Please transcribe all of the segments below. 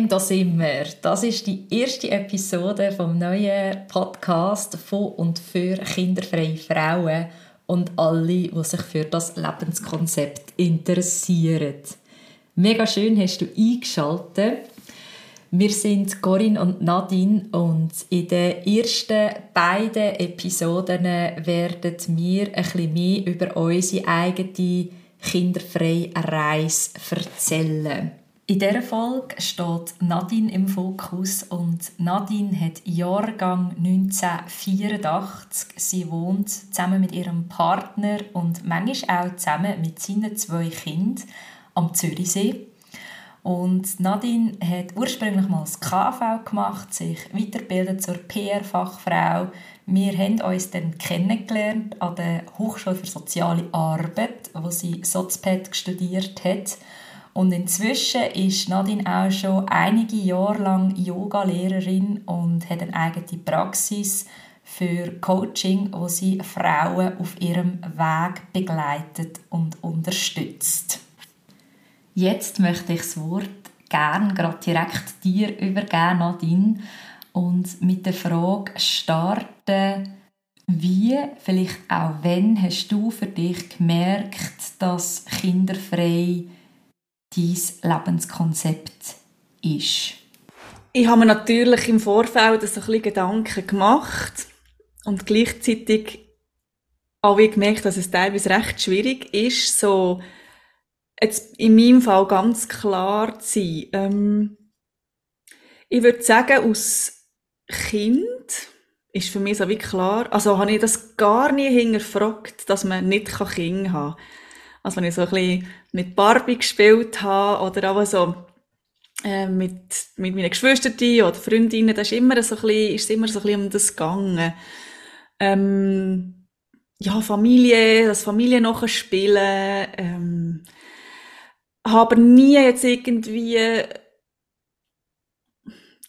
Bam, da sind wir. Das ist die erste Episode vom neuen Podcast von und für kinderfreie Frauen und alle, die sich für das Lebenskonzept interessieren. Mega schön hast du eingeschaltet. Wir sind Corinne und Nadine und in den ersten beiden Episoden werden wir ein bisschen mehr über unsere eigene kinderfreie Reise erzählen. In dieser Folge steht Nadine im Fokus und Nadine hat Jahrgang 1984. Sie wohnt zusammen mit ihrem Partner und manchmal auch zusammen mit seinen zwei Kindern am Zürichsee. Und Nadine hat ursprünglich mal das KV gemacht, sich weiterbildet zur PR-Fachfrau. Wir haben uns dann kennengelernt an der Hochschule für Soziale Arbeit, wo sie Sozped studiert hat. Und inzwischen ist Nadine auch schon einige Jahre lang Yoga-Lehrerin und hat eine eigene Praxis für Coaching, wo sie Frauen auf ihrem Weg begleitet und unterstützt. Jetzt möchte ich das Wort gerne gerade direkt dir übergeben, Nadine, und mit der Frage starten, wie, vielleicht auch wenn, hast du für dich gemerkt, dass kinderfrei dein Lebenskonzept ist? Ich habe mir natürlich im Vorfeld so ein bisschen Gedanken gemacht und gleichzeitig auch gemerkt, dass es teilweise recht schwierig ist, so jetzt in meinem Fall ganz klar zu sein. Ähm, ich würde sagen, aus Kind ist für mich so wie klar, also habe ich das gar nie hinterfragt, dass man nicht Kinder haben kann. Also wenn ich so ein bisschen mit Barbie gespielt habe oder auch so äh, mit, mit meinen Geschwistern oder Freundinnen, da ist immer so ein bisschen, ist immer so ein bisschen um das gegangen. Ähm, ja, Familie, das Familie nachher spielen, ähm, habe nie jetzt irgendwie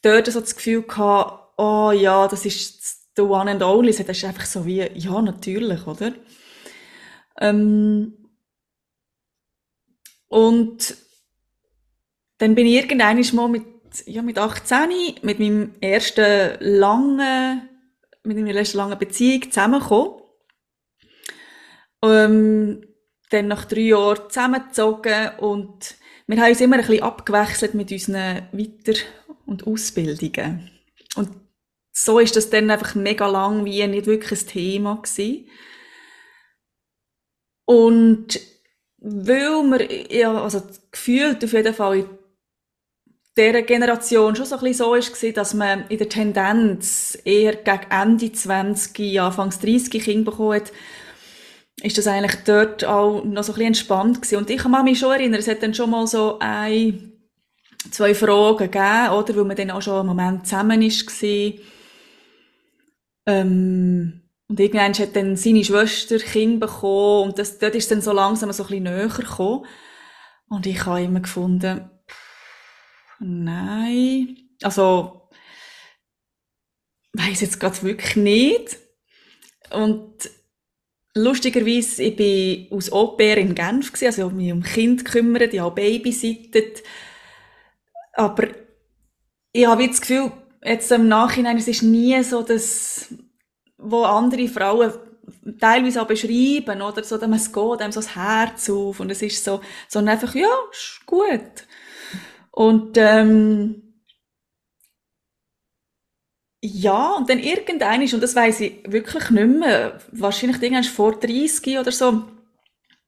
dort so das Gefühl gehabt, oh ja, das ist the one and only. Das ist einfach so wie, ja, natürlich, oder? Ähm, und dann bin ich irgendwann mal mit, ja, mit 18 mit meinem ersten langen, mit meiner ersten langen Beziehung zusammengekommen. Ähm, dann nach drei Jahren zusammengezogen und wir haben uns immer ein bisschen abgewechselt mit unseren Weiter- und Ausbildungen. Und so ist das dann einfach mega lang wie nicht wirklich ein Thema gewesen. Und weil wir, ja, also gefühlt auf jeden Fall in dieser Generation schon so ein bisschen so ist, dass man in der Tendenz eher gegen Ende 20, Anfangs 30 Kinder bekommen hat, ist das eigentlich dort auch noch so ein bisschen entspannt gewesen. Und ich kann mich schon erinnern, es hat dann schon mal so ein, zwei Fragen gegeben, oder? Weil man dann auch schon einen Moment zusammen war. Ähm, und irgendwann hat dann seine Schwester Kind bekommen und das, dort ist dann so langsam so ein bisschen näher gekommen. Und ich habe immer gefunden, nein, also, weiß jetzt gerade wirklich nicht. Und lustigerweise, ich bin aus Au-pair in Genf gewesen, also ich habe mich um Kind gekümmert, ich habe babysittet. Aber ich habe das Gefühl, jetzt im Nachhinein, es ist nie so, dass wo andere Frauen teilweise auch beschreiben, oder so, dass es geht einem so das Herz auf und es ist so, sondern einfach, ja, ist gut. Und, ähm, ja, und dann irgendein und das weiß ich wirklich nicht mehr, wahrscheinlich irgendwann vor 30 oder so,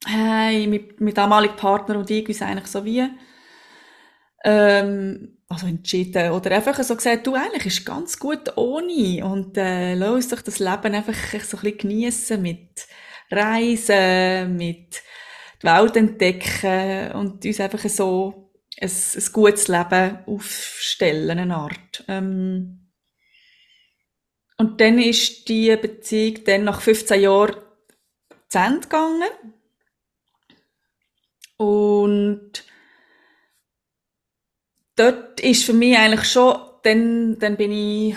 hey, mit, mit damaligen Partner und ich, wie eigentlich so wie, ähm, also entschieden oder einfach so gesagt, du eigentlich ist ganz gut ohne und äh, lass uns doch das Leben einfach so ein bisschen geniessen mit Reisen, mit die Welt entdecken und uns einfach so ein, ein gutes Leben aufstellen, eine Art. Ähm und dann ist die Beziehung dann nach 15 Jahren zu Ende gegangen und dort ist für mich eigentlich schon, dann, dann bin ich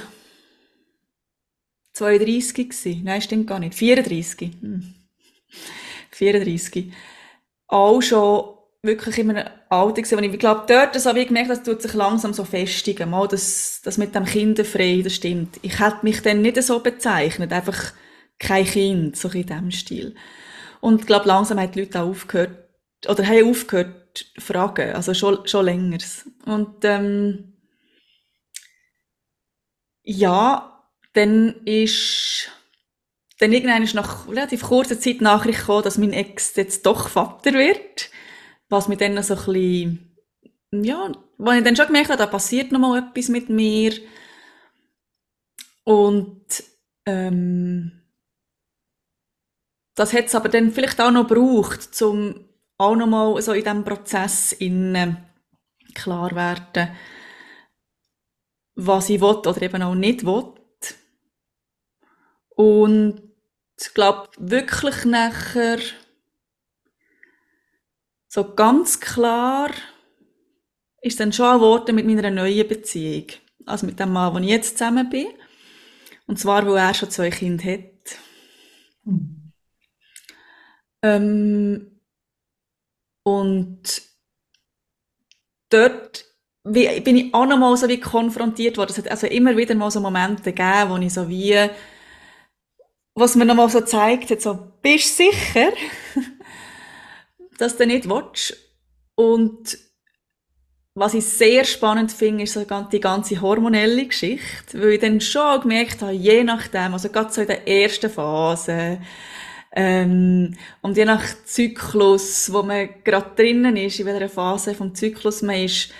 32 gewesen. Nein, stimmt gar nicht. 34. Hm. 34. Auch schon wirklich in einem Alter gewesen, wo ich glaube, dort so wie gemerkt, das tut sich langsam so festigen. Mal das, das mit dem Kinderfrei, das stimmt. Ich hätte mich dann nicht so bezeichnet, einfach kein Kind, so in diesem Stil. Und ich glaube, langsam haben die Leute auch aufgehört, oder haben aufgehört fragen, also schon, schon länger. Und ähm, ja, dann ist dann irgendwann ist nach relativ kurzer Zeit Nachricht gekommen, dass mein Ex jetzt doch Vater wird was mir dann so ein bisschen, ja, wo ich dann schon gemerkt habe, da passiert noch mal etwas mit mir. Und ähm, das hat es aber dann vielleicht auch noch gebraucht, um auch noch mal so in diesem Prozess in, klar werden, was ich will oder eben auch nicht will. Und ich glaube wirklich nachher so ganz klar ist dann schon geworden mit meiner neuen Beziehung. Also mit dem Mann, wo ich jetzt zusammen bin. Und zwar, wo er schon zwei Kinder hat. Mhm. Ähm, und dort bin ich auch noch mal so wie konfrontiert worden. Es hat also immer wieder mal so Momente gegeben, wo ich so wie, was mir noch mal so zeigt hat, so, bist du sicher? dass du nicht willst. Und was ich sehr spannend finde, ist so die ganze hormonelle Geschichte, weil ich dann schon gemerkt habe, je nachdem, also gerade so in der ersten Phase, ähm, und je nach Zyklus, wo man gerade drinnen ist, in welcher Phase vom Zyklus man ist,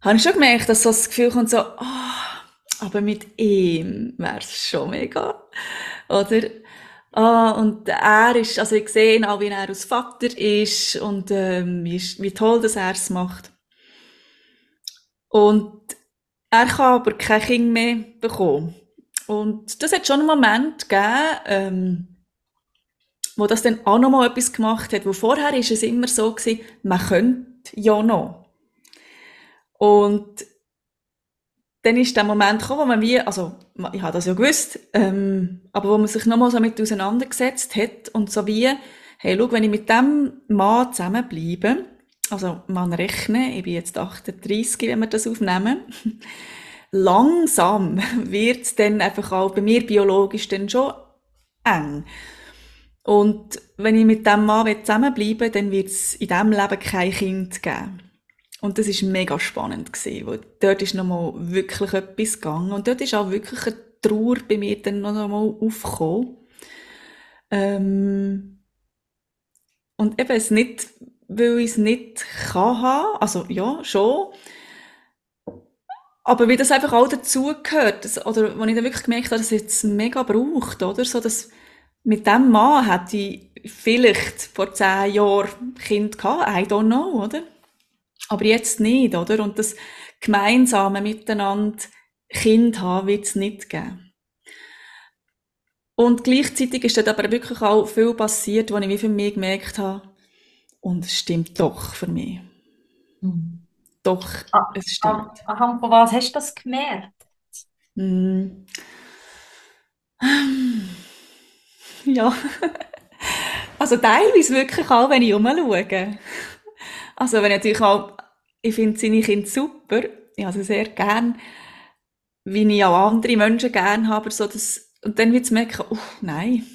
habe ich schon gemerkt, dass so das Gefühl kommt so, oh, aber mit ihm wäre es schon mega. Oder Ah, und er ist, also ich sehe auch, wie er als Vater ist und ähm, wie, wie toll dass er es macht. Und er kann aber kein Kind mehr bekommen. Und das hat schon einen Moment gegeben, ähm, wo das dann auch noch mal etwas gemacht hat. Wo vorher ist es immer so gewesen, man könnte ja noch. Und dann ist der Moment gekommen, wo man wie, also ich habe das ja gewusst, ähm, aber wo man sich nochmal so damit auseinandergesetzt hat und so wie, hey, schau, wenn ich mit dem Mann zusammenbleibe, also man rechne, ich bin jetzt 38, wenn wir das aufnehmen, langsam wird es dann einfach auch bei mir biologisch dann schon eng. Und wenn ich mit dem Mann zusammenbleibe, dann wird es in diesem Leben kein Kind geben. Und das ist mega spannend gewesen, weil dort ist nochmal wirklich etwas gegangen und dort ist auch wirklich eine Trauer bei mir dann noch einmal aufgekommen. Ähm und eben es nicht, weil ich es nicht kann haben, also ja, schon, aber wie das einfach auch dazugehört, oder wo ich dann wirklich gemerkt habe, dass es jetzt mega braucht, oder, so dass mit dem Mann hätte ich vielleicht vor zehn Jahren Kind gehabt, I don't know, oder? Aber jetzt nicht, oder? Und das gemeinsame Miteinander Kind haben wird es nicht geben. Und gleichzeitig ist dort aber wirklich auch viel passiert, was ich wie für mich gemerkt habe, und es stimmt doch für mich. Mhm. Doch, ah, es stimmt. Anhand von was hast du das gemerkt? Mm. Ja. Also teilweise wirklich auch, wenn ich umschaue. Also wenn ich natürlich auch ich finde seine Kinder super. Ich habe sie sehr gern. Wie ich auch andere Menschen gern habe. So das, und dann wird es merken, oh, nein,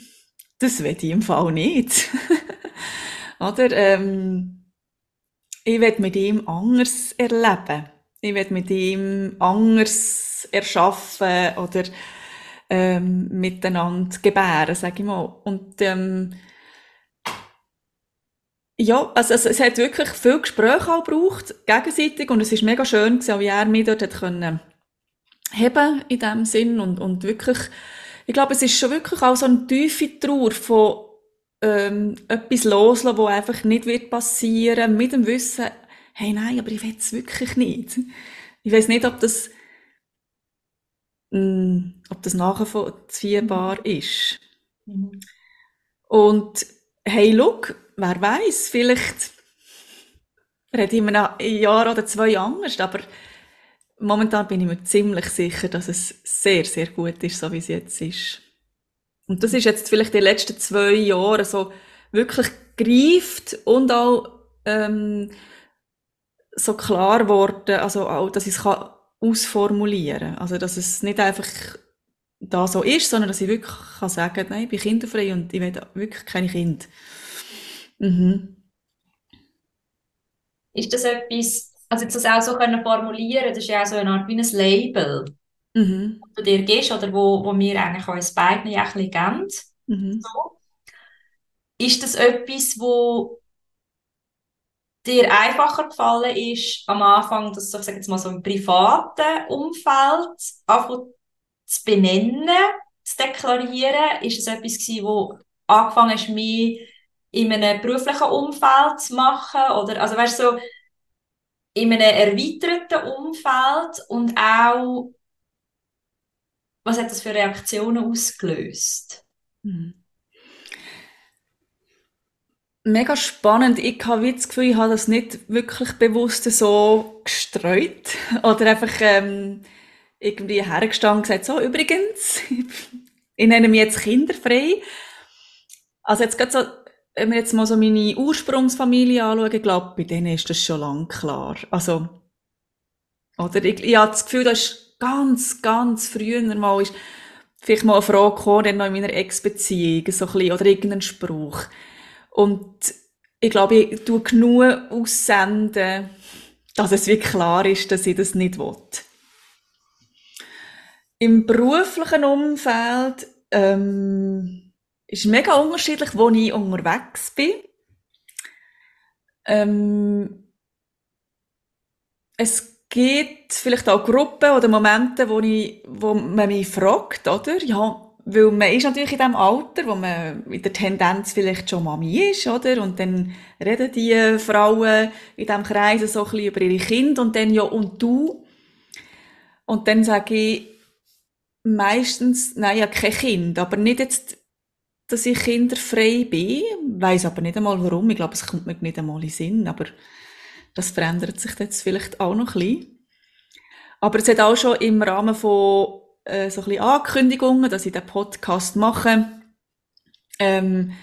das will ich im Fall nicht. Oder, ähm, ich will mit ihm anders erleben. Ich will mit ihm anders erschaffen oder ähm, miteinander gebären, sage ich mal. Und ähm, ja, also, also es hat wirklich viel Gespräche auch gebraucht, gegenseitig, und es ist mega schön gewesen, wie er mich dort hat können heben in dem Sinn und, und wirklich, ich glaube, es ist schon wirklich auch so eine tiefe Trauer von ähm, etwas loslassen, wo einfach nicht wird passieren, mit dem Wissen, hey, nein, aber ich will es wirklich nicht. Ich weiß nicht, ob das, mh, mm, ob das nachvollziehbar ist. Mhm. Und hey, look, wer weiß, vielleicht rede ich in einem Jahr oder zwei anders, aber momentan bin ich mir ziemlich sicher, dass es sehr, sehr gut ist, so wie es jetzt ist. Und das ist jetzt vielleicht die letzten zwei Jahre so wirklich greift und auch ähm, so klar geworden, also auch, dass ich es kann ausformulieren Also, dass es nicht einfach da so ist, sondern dass ich wirklich kann sagen, nein, ich bin kinderfrei und ich will wirklich keine Kinder. Mhm. Ist das etwas, also jetzt das auch so können formulieren, das ist ja auch so eine Art wie ein Label, mhm. das du dir gibst oder wo, wo wir eigentlich uns beiden ja ein bisschen geben. Mhm. So. Ist das etwas, wo dir einfacher gefallen ist, am Anfang, das ich sage jetzt mal so im privaten Umfeld, einfach zu benennen, zu deklarieren? Ist es etwas gewesen, wo angefangen hast, mehr in einem beruflichen Umfeld zu machen? Oder, also weißt du, so in einem erweiterten Umfeld und auch, was hat das für Reaktionen ausgelöst? Mhm. Mega spannend. Ich habe das Gefühl, ich habe das nicht wirklich bewusst so gestreut. Oder einfach ähm, irgendwie hergestanden und gesagt, so, übrigens, ich nenne mich jetzt kinderfrei. Also jetzt gerade so, wenn wir jetzt mal so meine Ursprungsfamilie anschauen, ich glaube, bei denen ist das schon lang klar. Also, oder ich, ich habe das Gefühl, das ist ganz, ganz früher mal ist vielleicht mal eine Frage gekommen, dann noch in meiner Ex-Beziehung, so ein bisschen, oder irgendein Spruch. Und ich glaube, ich tue genug aussenden, dass es wirklich klar ist, dass ich das nicht will. Im beruflichen Umfeld ähm, ist mega unterschiedlich, wo ich unterwegs bin. Ähm, es gibt vielleicht auch Gruppen oder Momente, wo, ich, wo man mich fragt, oder? Ja, weil man ist natürlich in dem Alter, wo man in der Tendenz vielleicht schon Mami ist, oder? Und dann reden die Frauen in diesem Kreis so ein bisschen über ihre Kinder und dann ja, und du? Und dann sage ich meistens, nein, ja, kein Kind, aber nicht jetzt, dass ich kinderfrei bin, weiß aber nicht einmal warum. Ich glaube, es kommt mir nicht einmal in Sinn, aber das verändert sich jetzt vielleicht auch noch ein bisschen. Aber es hat auch schon im Rahmen von äh, so ein bisschen Ankündigungen, dass ich den Podcast mache. Ähm,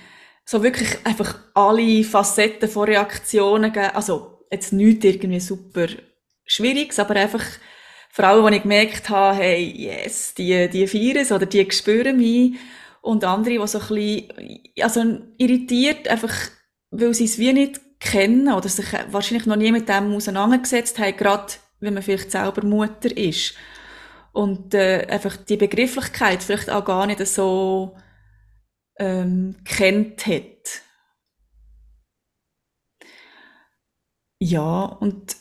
so wirklich einfach alle Facetten von Reaktionen geben. Also, jetzt nicht irgendwie super Schwieriges, aber einfach Frauen, die ich gemerkt habe, hey, yes, die, die feiern es oder die spüren mich. Und andere, die so ein bisschen, also irritiert, einfach, weil sie es wie nicht kennen oder sich wahrscheinlich noch nie mit dem auseinandergesetzt haben, gerade wenn man vielleicht selber Mutter ist und äh, einfach die Begrifflichkeit vielleicht auch gar nicht so ähm, kennt hat. Ja, und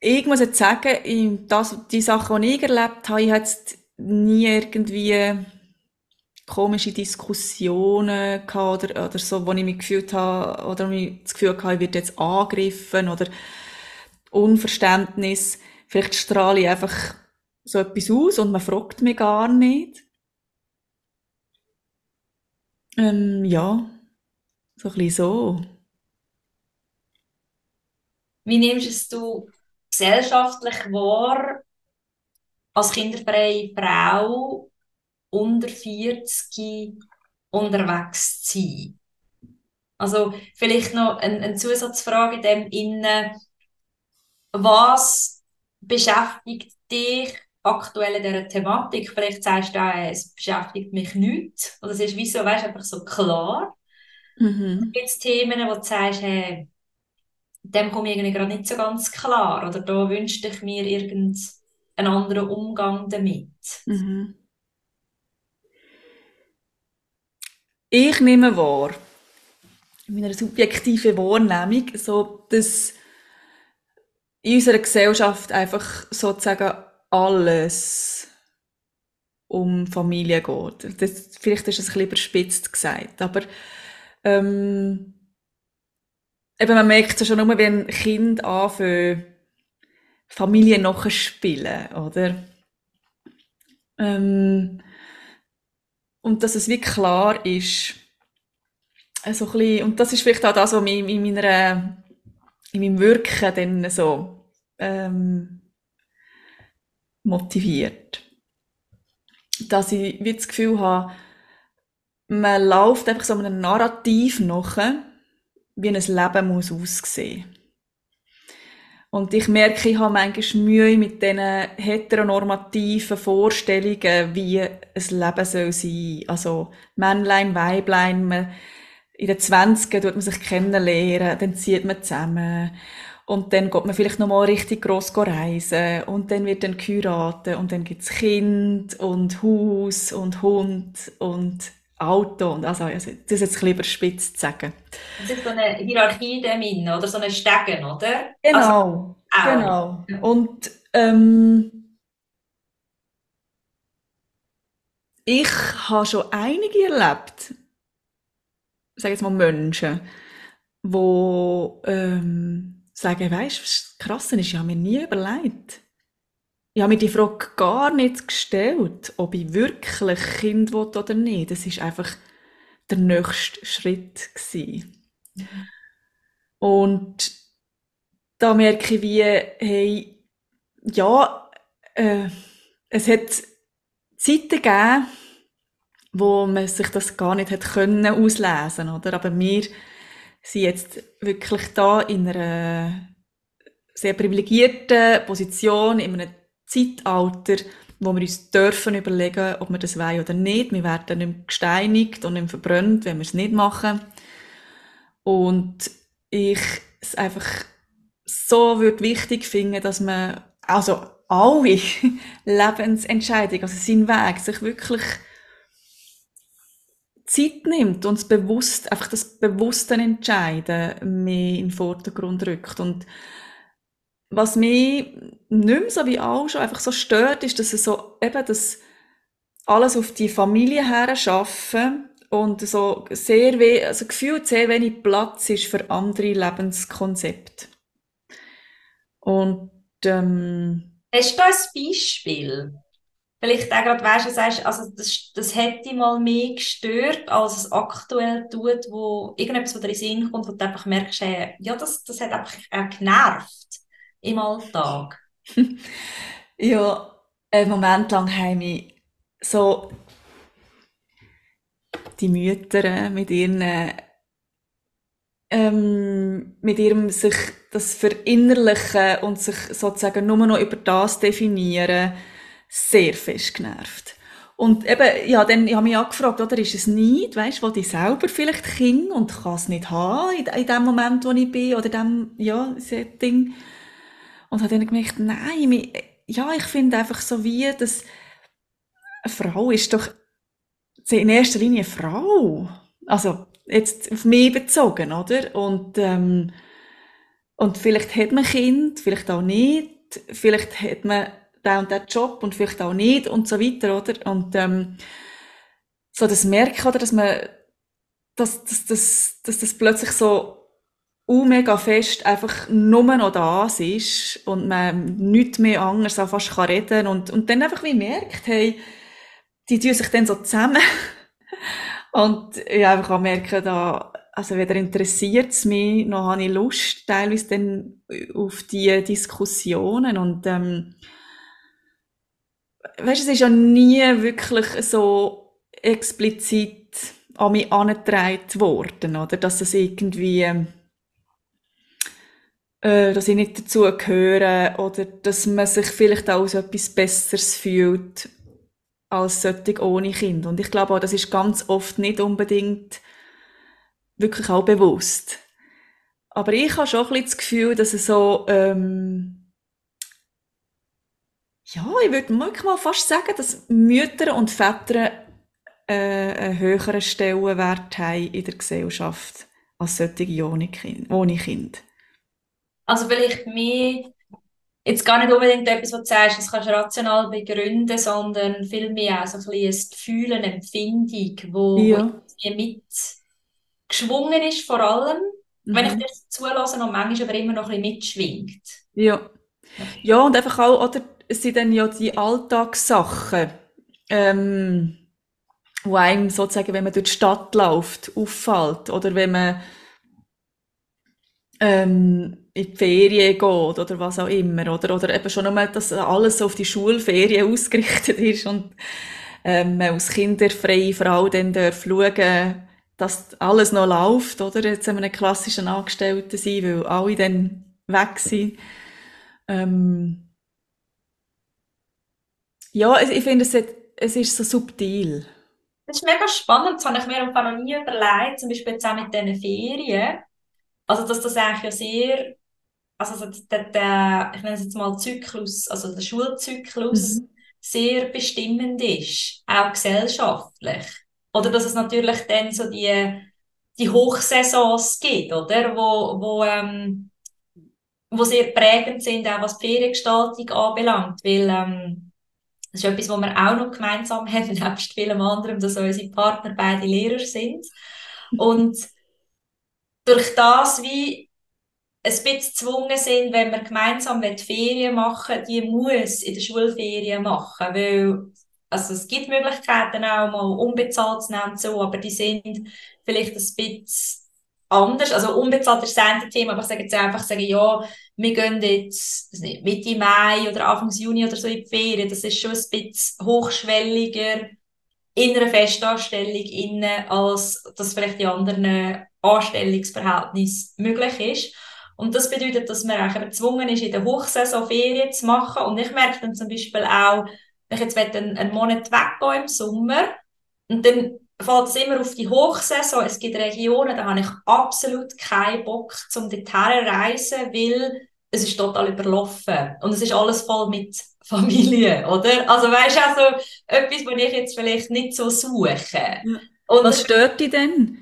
ich muss jetzt sagen, das, die Sachen, die ich erlebt habe, ich habe jetzt nie irgendwie komische Diskussionen gehabt oder, oder so, wo ich mich gefühlt habe, oder mich das Gefühl hatte, ich werde jetzt angegriffen oder Unverständnis. Vielleicht strahle ich einfach so etwas aus und man fragt mich gar nicht. Ähm, ja, so ein bisschen so. Wie nimmst du es gesellschaftlich wahr, als kinderfreie Frau unter 40 unterwegs zu sein? Also vielleicht noch eine, eine Zusatzfrage in dem Innen. Was beschäftigt dich aktuell in dieser Thematik. Vielleicht sagst du auch, es beschäftigt mich nicht. Oder es ist wie so, weißt, einfach so klar. Mhm. Gibt es Themen, wo du sagst, hey, dem komme ich irgendwie gerade nicht so ganz klar. Oder da wünschte ich mir irgendeinen anderen Umgang damit. Mhm. Ich nehme wahr, in meiner subjektiven Wahrnehmung, so, dass in unserer Gesellschaft einfach sozusagen alles um Familie geht. Das, vielleicht ist es ein bisschen überspitzt gesagt, aber ähm, eben man merkt es schon nur, wenn Kind anfangen, Familie spielen, oder? Ähm, und dass es wie klar ist, äh, so ein bisschen, und das ist vielleicht auch das, was mich in, meiner, in meinem Wirken dann so ähm, motiviert. Dass ich wie das Gefühl habe, man läuft einfach so einem Narrativ nach, wie ein Leben muss aussehen. Und ich merke, ich habe manchmal Mühe mit diesen heteronormativen Vorstellungen, wie ein Leben soll sein. Also Männlein, Weiblein, man, in den 20 tut man sich kennenlernen, dann zieht man zusammen. Und dann geht man vielleicht nochmal richtig gross reisen. Und dann wird dann geheiratet. Und dann gibt's Kind und Haus und Hund und Auto. Und also, also das ist jetzt lieber spitz zu sagen. Das ist so eine Hierarchie dem Innen, oder? So ein Stegen, oder? Genau. Also, genau. Und, ähm, ich habe schon einige erlebt, sage jetzt mal Menschen, wo, ähm, sagen, weißt was krass ist, ich habe mir nie überlegt. Ich habe mir die Frage gar nicht gestellt, ob ich wirklich Kind will oder nicht. Das ist einfach der nächste Schritt gewesen. Und da merke ich wie, hey, ja, äh, es hat Zeiten gegeben, wo man sich das gar nicht hat können auslesen, oder? Aber wir sind jetzt wirklich da in einer sehr privilegierten Position, in einem Zeitalter, wo wir uns dürfen überlegen, ob wir das wollen oder nicht. Wir werden nicht gesteinigt und nicht verbrannt, wenn wir es nicht machen. Und ich es einfach so würde wichtig finden, dass man, also alle Lebensentscheidungen, also seinen Weg, sich wirklich Zeit nimmt und bewusst, einfach das bewusste Entscheiden mehr in den Vordergrund rückt. Und was mich nicht mehr so wie auch schon einfach so stört, ist, dass es so eben das alles auf die Familie her schaffen und so sehr we also gefühlt sehr wenig Platz ist für andere Lebenskonzepte. Und ähm, Hast du ein Beispiel? Vielleicht auch gerade weißt, du sagst, also das, das hätte mal mehr gestört, als es aktuell tut, wo irgendetwas, was dir in den Sinn kommt, wo du einfach merkst, hey, ja, das, das hat einfach auch genervt im Alltag. ja, einen Moment lang haben wir so die Mütter mit ihren ähm, mit ihrem sich das verinnerlichen und sich sozusagen nur noch über das definieren, sehr fest genervt. Und eben, ja, dann, ich habe mich auch gefragt, oder, ist es nicht, weißt, wo ich selber vielleicht Kind und kann es nicht haben in, in dem Moment, wo ich bin, oder dem, ja, Setting. Und habe dann gemerkt, nein, ja, ich finde einfach so wie, dass eine Frau ist doch in erster Linie eine Frau. Also, jetzt auf mich bezogen, oder? Und, ähm, und vielleicht hat man Kind, vielleicht auch nicht. Vielleicht hat man der und der Job und vielleicht auch nicht und so weiter, oder? Und ähm, so das Merken, oder, dass man, dass, dass, dass, dass das plötzlich so uh, mega fest einfach nur noch das ist und man nichts mehr anders auch fast kann reden und, und dann einfach wie merkt, hey, die tun sich dann so zusammen und ich einfach auch merken, da, also weder interessiert es mich, noch habe ich Lust teilweise dann auf die Diskussionen und ähm, weißt, es ist ja nie wirklich so explizit an mich angetragen worden, oder? Dass es irgendwie, äh, dass ich nicht dazu gehöre, oder dass man sich vielleicht auch als etwas Besseres fühlt, als solche ohne Kind. Und ich glaube auch, das ist ganz oft nicht unbedingt wirklich auch bewusst. Aber ich habe schon ein bisschen das Gefühl, dass es so, ähm, ja, ich würde mal fast sagen, dass Mütter und Väter äh, einen höheren Stellenwert haben in der Gesellschaft als solche ohne Kind. Ohne kind. Also vielleicht mehr, jetzt gar nicht unbedingt etwas, was du sagst, das kannst du rational begründen, sondern vielmehr auch so ein bisschen ein Gefühl, eine Empfindung, wo, ja. mit geschwungen ist vor allem, mhm. wenn ich dir zulasse und manchmal aber immer noch ein bisschen mitschwingt. Ja. Ja, und einfach auch, oder, sind dann ja die Alltagssachen, ähm, wo einem sozusagen, wenn man durch die Stadt läuft, auffällt. Oder wenn man ähm, in die Ferien geht oder was auch immer. Oder, oder eben schon einmal, dass alles auf die Schulferien ausgerichtet ist und ähm, man als kinderfreie Frau dann darf schauen, dass alles noch läuft, oder? Jetzt haben wir einen klassischen Angestellten sein, weil alle dann weg sind. Ähm ja, ich finde, es, es ist so subtil. Das ist mega spannend, das habe ich mir noch nie überlegt, zum Beispiel jetzt auch mit diesen Ferien. Also, dass das eigentlich ja sehr, also der, der, ich nenne es jetzt mal Zyklus, also der Schulzyklus, mhm. sehr bestimmend ist, auch gesellschaftlich. Oder dass es natürlich dann so die, die Hochsaisons gibt, oder? Wo, wo, ähm, wo sehr prägend sind, auch was die Feriengestaltung anbelangt. Weil, ähm, das ist etwas, was wir auch noch gemeinsam haben, nebst vielem anderen, dass unsere Partner beide Lehrer sind. Und durch das wie ein bisschen gezwungen sind, wenn wir gemeinsam Ferien machen die muss in der Schulferien machen, weil also es gibt Möglichkeiten auch mal unbezahlt zu nehmen, so, aber die sind vielleicht ein bisschen anders. Also unbezahlt ist das Thema, aber ich sage jetzt einfach, sagen, ja, wir gehen jetzt nicht, Mitte Mai oder Anfang Juni oder so in die Ferien. Das ist schon ein bisschen hochschwelliger in einer Festanstellung innen, als das vielleicht in anderen Anstellungsverhältnissen möglich ist. Und das bedeutet, dass man eigentlich gezwungen ist, in der Hochsaison Ferien zu machen. Und ich merke dann zum Beispiel auch, wenn ich jetzt einen, einen Monat weggehen im Sommer und dann fällt es immer auf die Hochsaison. Es gibt Regionen, da habe ich absolut keinen Bock, zum dorthin reisen, weil es ist total überlaufen. Und es ist alles voll mit Familie, oder? Also weißt du, also etwas, was ich jetzt vielleicht nicht so suche. Und Was stört dich denn?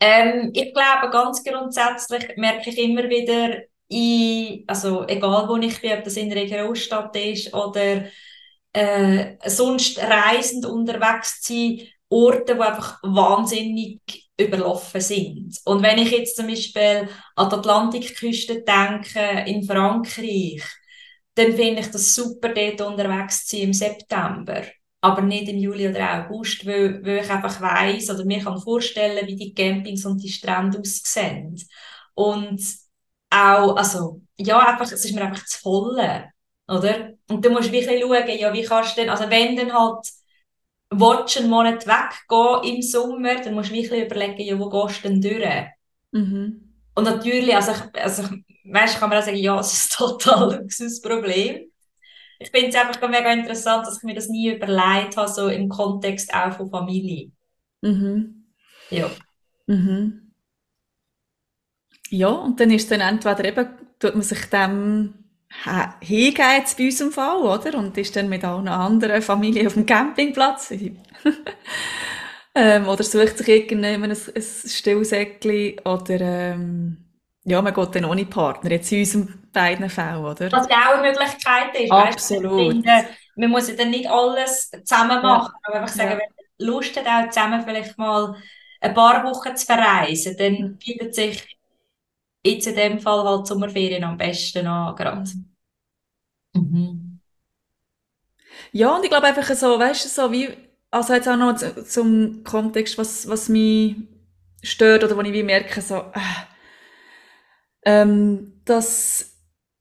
Ähm, ich glaube, ganz grundsätzlich merke ich immer wieder, in, also egal wo ich bin, ob das in einer Großstadt ist oder äh, sonst reisend unterwegs zu sein, Orte, die einfach wahnsinnig überlaufen sind. Und wenn ich jetzt zum Beispiel an die Atlantikküste denke, in Frankreich, dann finde ich das super, dort unterwegs zu sein im September. Aber nicht im Juli oder August, weil, weil ich einfach weiss oder mir kann vorstellen, wie die Campings und die Strände aussehen. Und auch, also, ja, einfach, es ist mir einfach zu voll, oder? Und du musst wirklich schauen, ja, wie kannst du denn, also wenn dann halt willst einen Monat weggehen im Sommer, dann musst du wirklich überlegen, ja, wo gehst du denn durch? Mhm. Und natürlich, also, ich, also weißt, kann man auch sagen, ja, es ist total ein Problem. Ich finde es einfach mega interessant, dass ich mir das nie überlegt habe, so im Kontext auch von Familie. Mhm. Ja. Mhm. Ja, und dann ist dann entweder eben, tut man sich dem hingehen jetzt bei unserem Fall, oder? Und ist dann mit allen anderen Familien auf dem Campingplatz. ähm, oder sucht sich irgendjemand ein, ein Stillsäckchen oder ähm, ja, man geht dann ohne Partner, jetzt in unseren beiden Fällen, oder? Was ja auch eine Möglichkeit ist. Absolut. Weißt, man muss ja dann nicht alles zusammen machen, ja. aber einfach sagen, ja. wenn man Lust hat, auch zusammen vielleicht mal ein paar Wochen zu verreisen, dann mhm. bietet sich jetzt in dem Fall halt Sommerferien am besten an, gerade. Mhm. Ja, und ich glaube einfach so, weißt du, so wie, also jetzt auch noch zum Kontext, was, was mich stört oder wo ich wie merke, so, äh, ähm, dass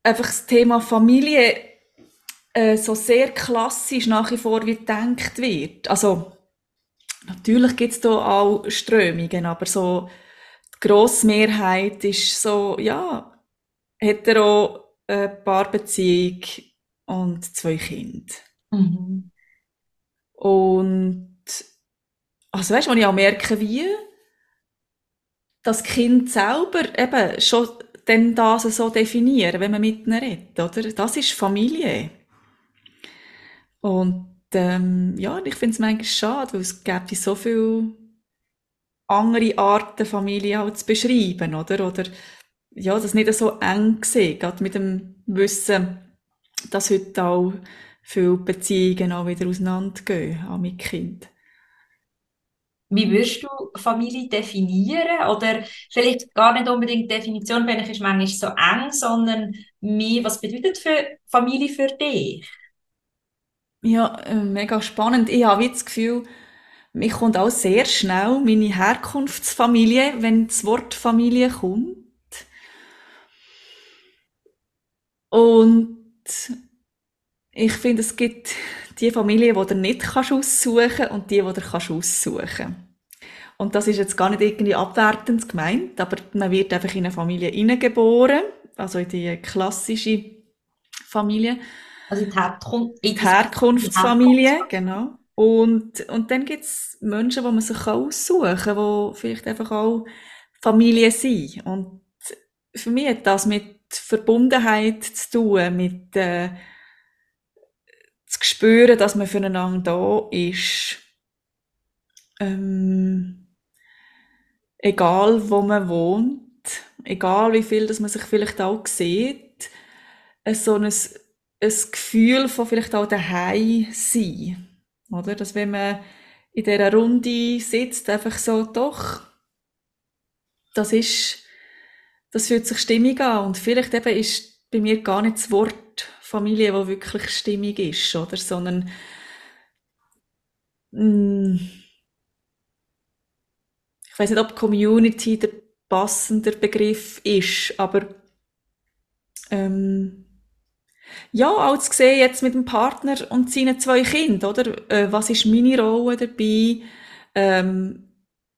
einfach das Thema Familie äh, so sehr klassisch nach wie vor wie gedacht wird. Also, natürlich gibt es da auch Strömungen, aber so grosse Mehrheit ist so, ja, hetero äh, Paarbeziehung und zwei Kinder. Mhm. Und also weißt du, ich auch merke, wie das Kind selber eben schon dann das so definieren, wenn man mit ihnen redet, oder? Das ist Familie. Und ähm, ja, ich finde es manchmal schade, weil es gibt so viele andere Arten, Familie auch zu beschreiben, oder? Oder ja, das nicht so eng sehen, gerade mit dem Wissen, dass heute auch viele Beziehungen auch wieder auseinandergehen, auch mit Kind. Wie würdest du Familie definieren? Oder vielleicht gar nicht unbedingt Definition, wenn ich ist manchmal so eng, sondern mehr, was bedeutet für Familie für dich? Ja, äh, mega spannend. Ich habe das Gefühl, mich kommt auch sehr schnell meine Herkunftsfamilie, wenn das Wort Familie kommt. Und ich finde, es gibt die Familie, die du nicht kannst aussuchen und die, die du kannst aussuchen Und das ist jetzt gar nicht irgendwie abwertend gemeint, aber man wird einfach in eine Familie hineingeboren, also in die klassische Familie. Also die, Herkun die Herkunftsfamilie, genau. Und, und dann gibt es Menschen, die man sich aussuchen kann, die vielleicht einfach auch Familie sind. Und für mich hat das mit Verbundenheit zu tun, mit äh, zu spüren, dass man füreinander da ist. Ähm, egal, wo man wohnt, egal wie viel dass man sich vielleicht auch sieht, so ein, ein Gefühl von vielleicht auch daheim sein. Oder? Dass wenn man in dieser Runde sitzt, einfach so, doch, das ist, das fühlt sich stimmig an. Und vielleicht eben ist bei mir gar nicht das Wort Familie, wo wirklich stimmig ist, oder? Sondern, mm, ich weiß nicht, ob Community der passende Begriff ist, aber ähm, ja, auch zu sehen jetzt mit dem Partner und seinen zwei Kindern, oder? Äh, was ist meine Rolle dabei? Ähm,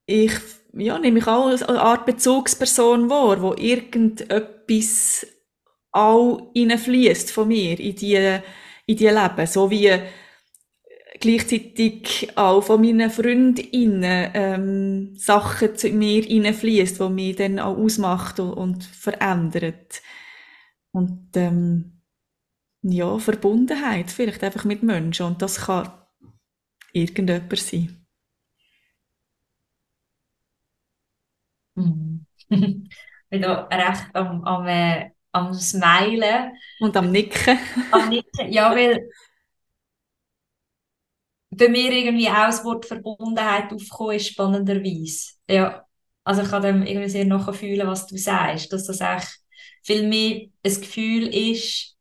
ich ja, nehme ich auch als Art Bezugsperson wahr, wo irgendetwas auch hineinfließt von mir in die, in die Leben. So wie gleichzeitig auch von meinen Freundinnen ähm, Sachen zu mir hineinfließt, die mich dann auch ausmacht und, und verändert. Und ähm, ja, Verbundenheit vielleicht einfach mit Menschen und das kann irgendjemand sein. Mhm. ich bin da recht am, am, äh, am Smilen. Und am Nicken. am Nicken, ja, weil bei mir irgendwie auch das Wort Verbundenheit aufgekommen ist, spannenderweise. Ja, also ich kann dem irgendwie sehr nachfühlen, was du sagst, dass das echt viel mehr ein Gefühl ist,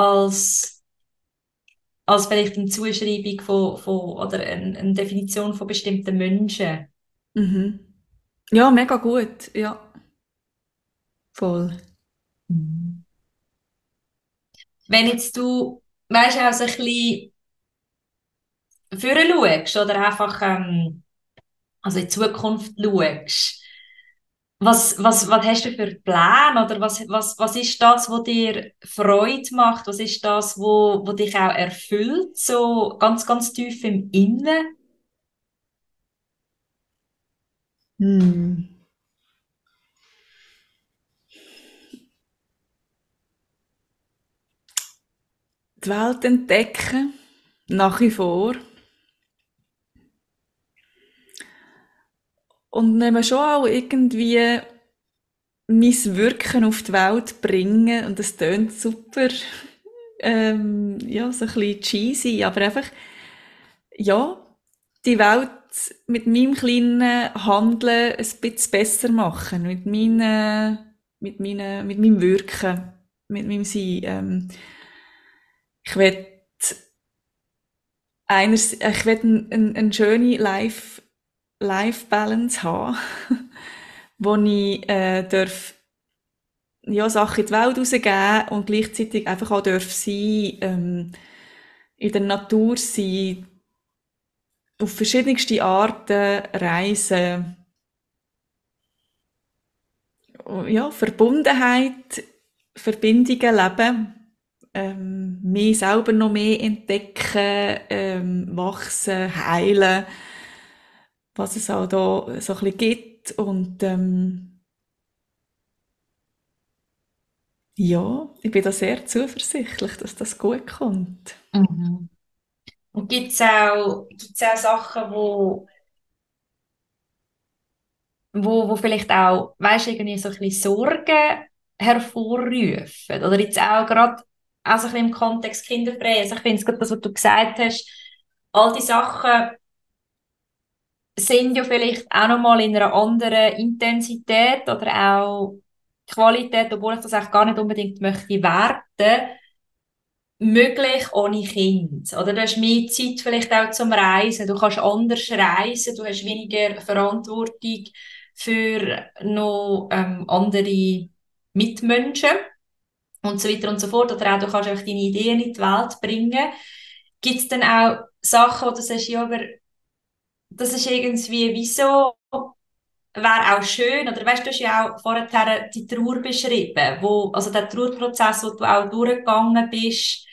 als, als vielleicht eine Zuschreibung von, von oder eine, eine Definition von bestimmten Menschen. Mhm. Ja, mega gut, ja. Voll. Mhm. Wenn jetzt du, weißt du, auch so ein bisschen vorher schaust oder einfach ähm, also in die Zukunft schaust, was, was, was hast du für Pläne oder was, was, was ist das, was dir Freude macht? Was ist das, wo, wo dich auch erfüllt, so ganz, ganz tief im Innen? Hm. Die Welt entdecken, nach wie vor. Und nehmen schon auch irgendwie mein Wirken auf die Welt bringen und das tönt super, ähm, ja, so ein bisschen cheesy, aber einfach, ja, die Welt mit meinem kleinen Handeln ein bisschen besser machen, mit meinen, mit meinen, mit meinem Wirken, mit meinem Sein. Ähm, ich will eines, ich will eine, eine schöne Life Life-Balance haben, wo ich äh, darf, ja, Sachen in die Welt rausgeben und gleichzeitig einfach auch darf sein, ähm, in der Natur sein, auf verschiedenste Arten reisen. Ja, Verbundenheit, Verbindungen leben, ähm, mich selber noch mehr entdecken, ähm, wachsen, heilen was es auch da so ein bisschen gibt und ähm, ja, ich bin da sehr zuversichtlich, dass das gut kommt. Mhm. Und gibt es auch, gibt's auch Sachen, wo, wo, wo vielleicht auch, weißt du, irgendwie so ein bisschen Sorgen hervorrufen? Oder jetzt auch gerade also im Kontext Kinderfrei. Also ich finde es gerade das, was du gesagt hast, all die Sachen, sind ja vielleicht auch nochmal in einer anderen Intensität oder auch Qualität, obwohl ich das auch gar nicht unbedingt möchte werten, möglich ohne Kind. Oder du hast mehr Zeit vielleicht auch zum Reisen, du kannst anders reisen, du hast weniger Verantwortung für noch ähm, andere Mitmenschen und so weiter und so fort. Oder auch du kannst einfach deine Ideen in die Welt bringen. Gibt es dann auch Sachen, wo du sagst, ja, aber das ist irgendwie wieso wäre auch schön, oder weißt du, hast ja auch vorher die Trauer beschrieben, wo, also der Trauerprozess, wo du auch durchgegangen bist,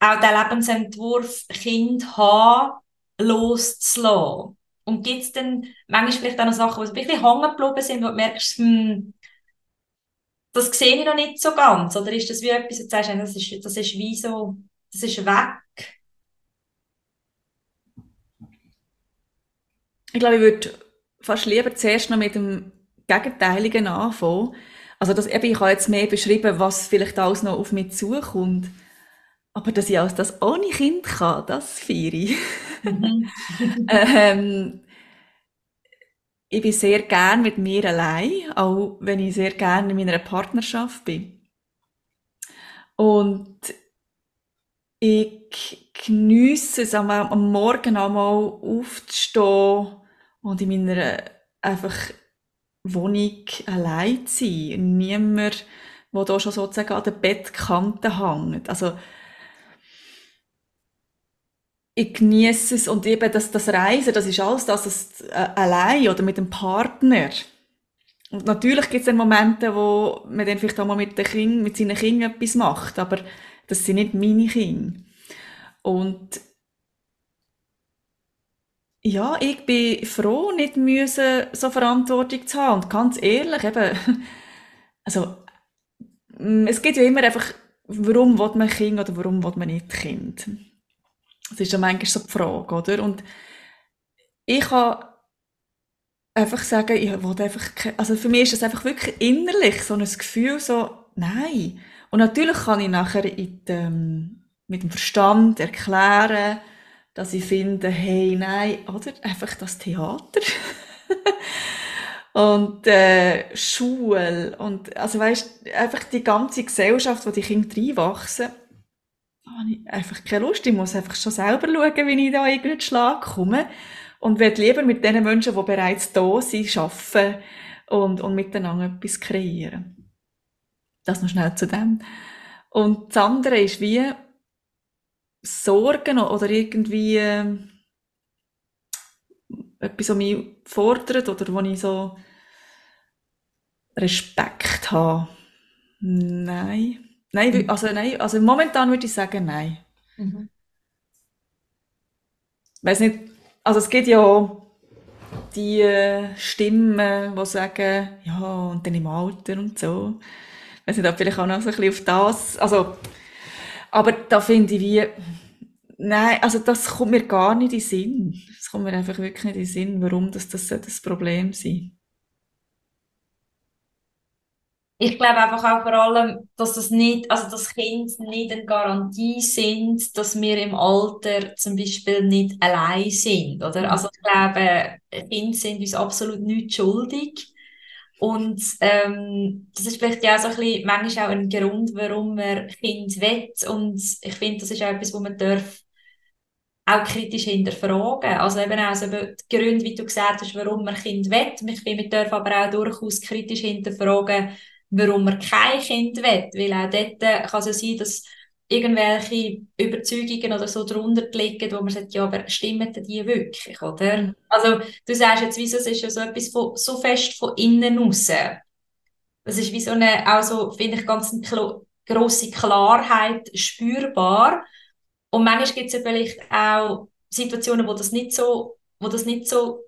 auch den Lebensentwurf Kind haben, loszulassen. Und gibt es dann manchmal vielleicht auch noch Sachen, die ein bisschen hängen geblieben sind, wo du merkst, hm, das sehe ich noch nicht so ganz? Oder ist das wie etwas, wo du sagst, das ist, das ist wie das ist weg? Ich glaube, ich würde fast lieber zuerst noch mit dem Gegenteiligen anfangen. Also das, eben, ich habe jetzt mehr beschrieben, was vielleicht alles noch auf mich zukommt. Aber dass ich als das ohne Kind kann, das feiere ich. Mhm. ähm, ich bin sehr gern mit mir allein, auch wenn ich sehr gern in meiner Partnerschaft bin. Und ich geniesse es, am Morgen einmal aufzustehen und in meiner einfach Wohnung allein zu sein. Niemand, der da schon sozusagen an der Bettkante hängt. Also, ich genieße es und eben das, das Reisen, das ist alles das, das äh, allein oder mit dem Partner. Und natürlich gibt es dann Momente, wo man dann vielleicht auch mal mit, den kind, mit seinen Kindern etwas macht, aber das sind nicht meine Kinder. Und ja, ich bin froh, nicht müssen, so Verantwortung zu haben. Und ganz ehrlich, eben, also, mm, es geht ja immer einfach, warum will man Kind oder warum will man nicht Kind? Das ist ja manchmal so die Frage, oder? Und ich kann einfach sagen, ich will einfach, also für mich ist das einfach wirklich innerlich so ein Gefühl, so, nein. Und natürlich kann ich nachher in dem, mit dem Verstand erklären, dass ich finde, hey, nein, oder? Einfach das Theater. und äh, Schule und also weißt einfach die ganze Gesellschaft, wo die Kinder reinwachsen, habe ich einfach keine Lust. Ich muss einfach schon selber schauen, wie ich da in den Schlag komme und werde lieber mit den Menschen, die bereits da sind, arbeiten und, und miteinander etwas kreieren. Das noch schnell zu dem. Und das andere ist wie, Sorgen oder irgendwie äh, etwas, was mich fordert oder wo ich so Respekt habe. Nein. Nein, mhm. also nein, also momentan würde ich sagen nein. Mhm. Weiß nicht, also es gibt ja die äh, Stimmen, die sagen, ja, und dann im Alter und so. Weiß nicht, ob vielleicht auch noch so ein bisschen auf das, also aber da finde ich wie, nein, also das kommt mir gar nicht in den Sinn. Es kommt mir einfach wirklich nicht in den Sinn, warum das, das das Problem sein ich glaube einfach auch vor allem, dass das nicht, also dass Kinder nicht eine Garantie sind, dass wir im Alter zum Beispiel nicht allein sind, oder? Mhm. Also ich glaube, Kinder sind uns absolut nicht schuldig. Und ähm, das ist vielleicht ja so ein bisschen, manchmal auch ein Grund, warum man Kind will. Und ich finde, das ist auch etwas, wo man darf auch kritisch hinterfragen. Also eben auch so die Gründe, wie du gesagt hast, warum man Kind will. Ich finde, man darf aber auch durchaus kritisch hinterfragen, warum man kein Kind will. Weil auch dort kann es ja sein, dass irgendwelche Überzeugungen oder so drunter liegen, wo man sagt, ja, aber stimmen die wirklich, oder? Mhm. Also, du sagst jetzt, wieso, es ist ja so etwas von, so fest von innen raus. Das ist wie so eine, auch so, finde ich, ganz eine grosse Klarheit spürbar. Und manchmal gibt es ja vielleicht auch Situationen, wo das nicht so, wo das nicht so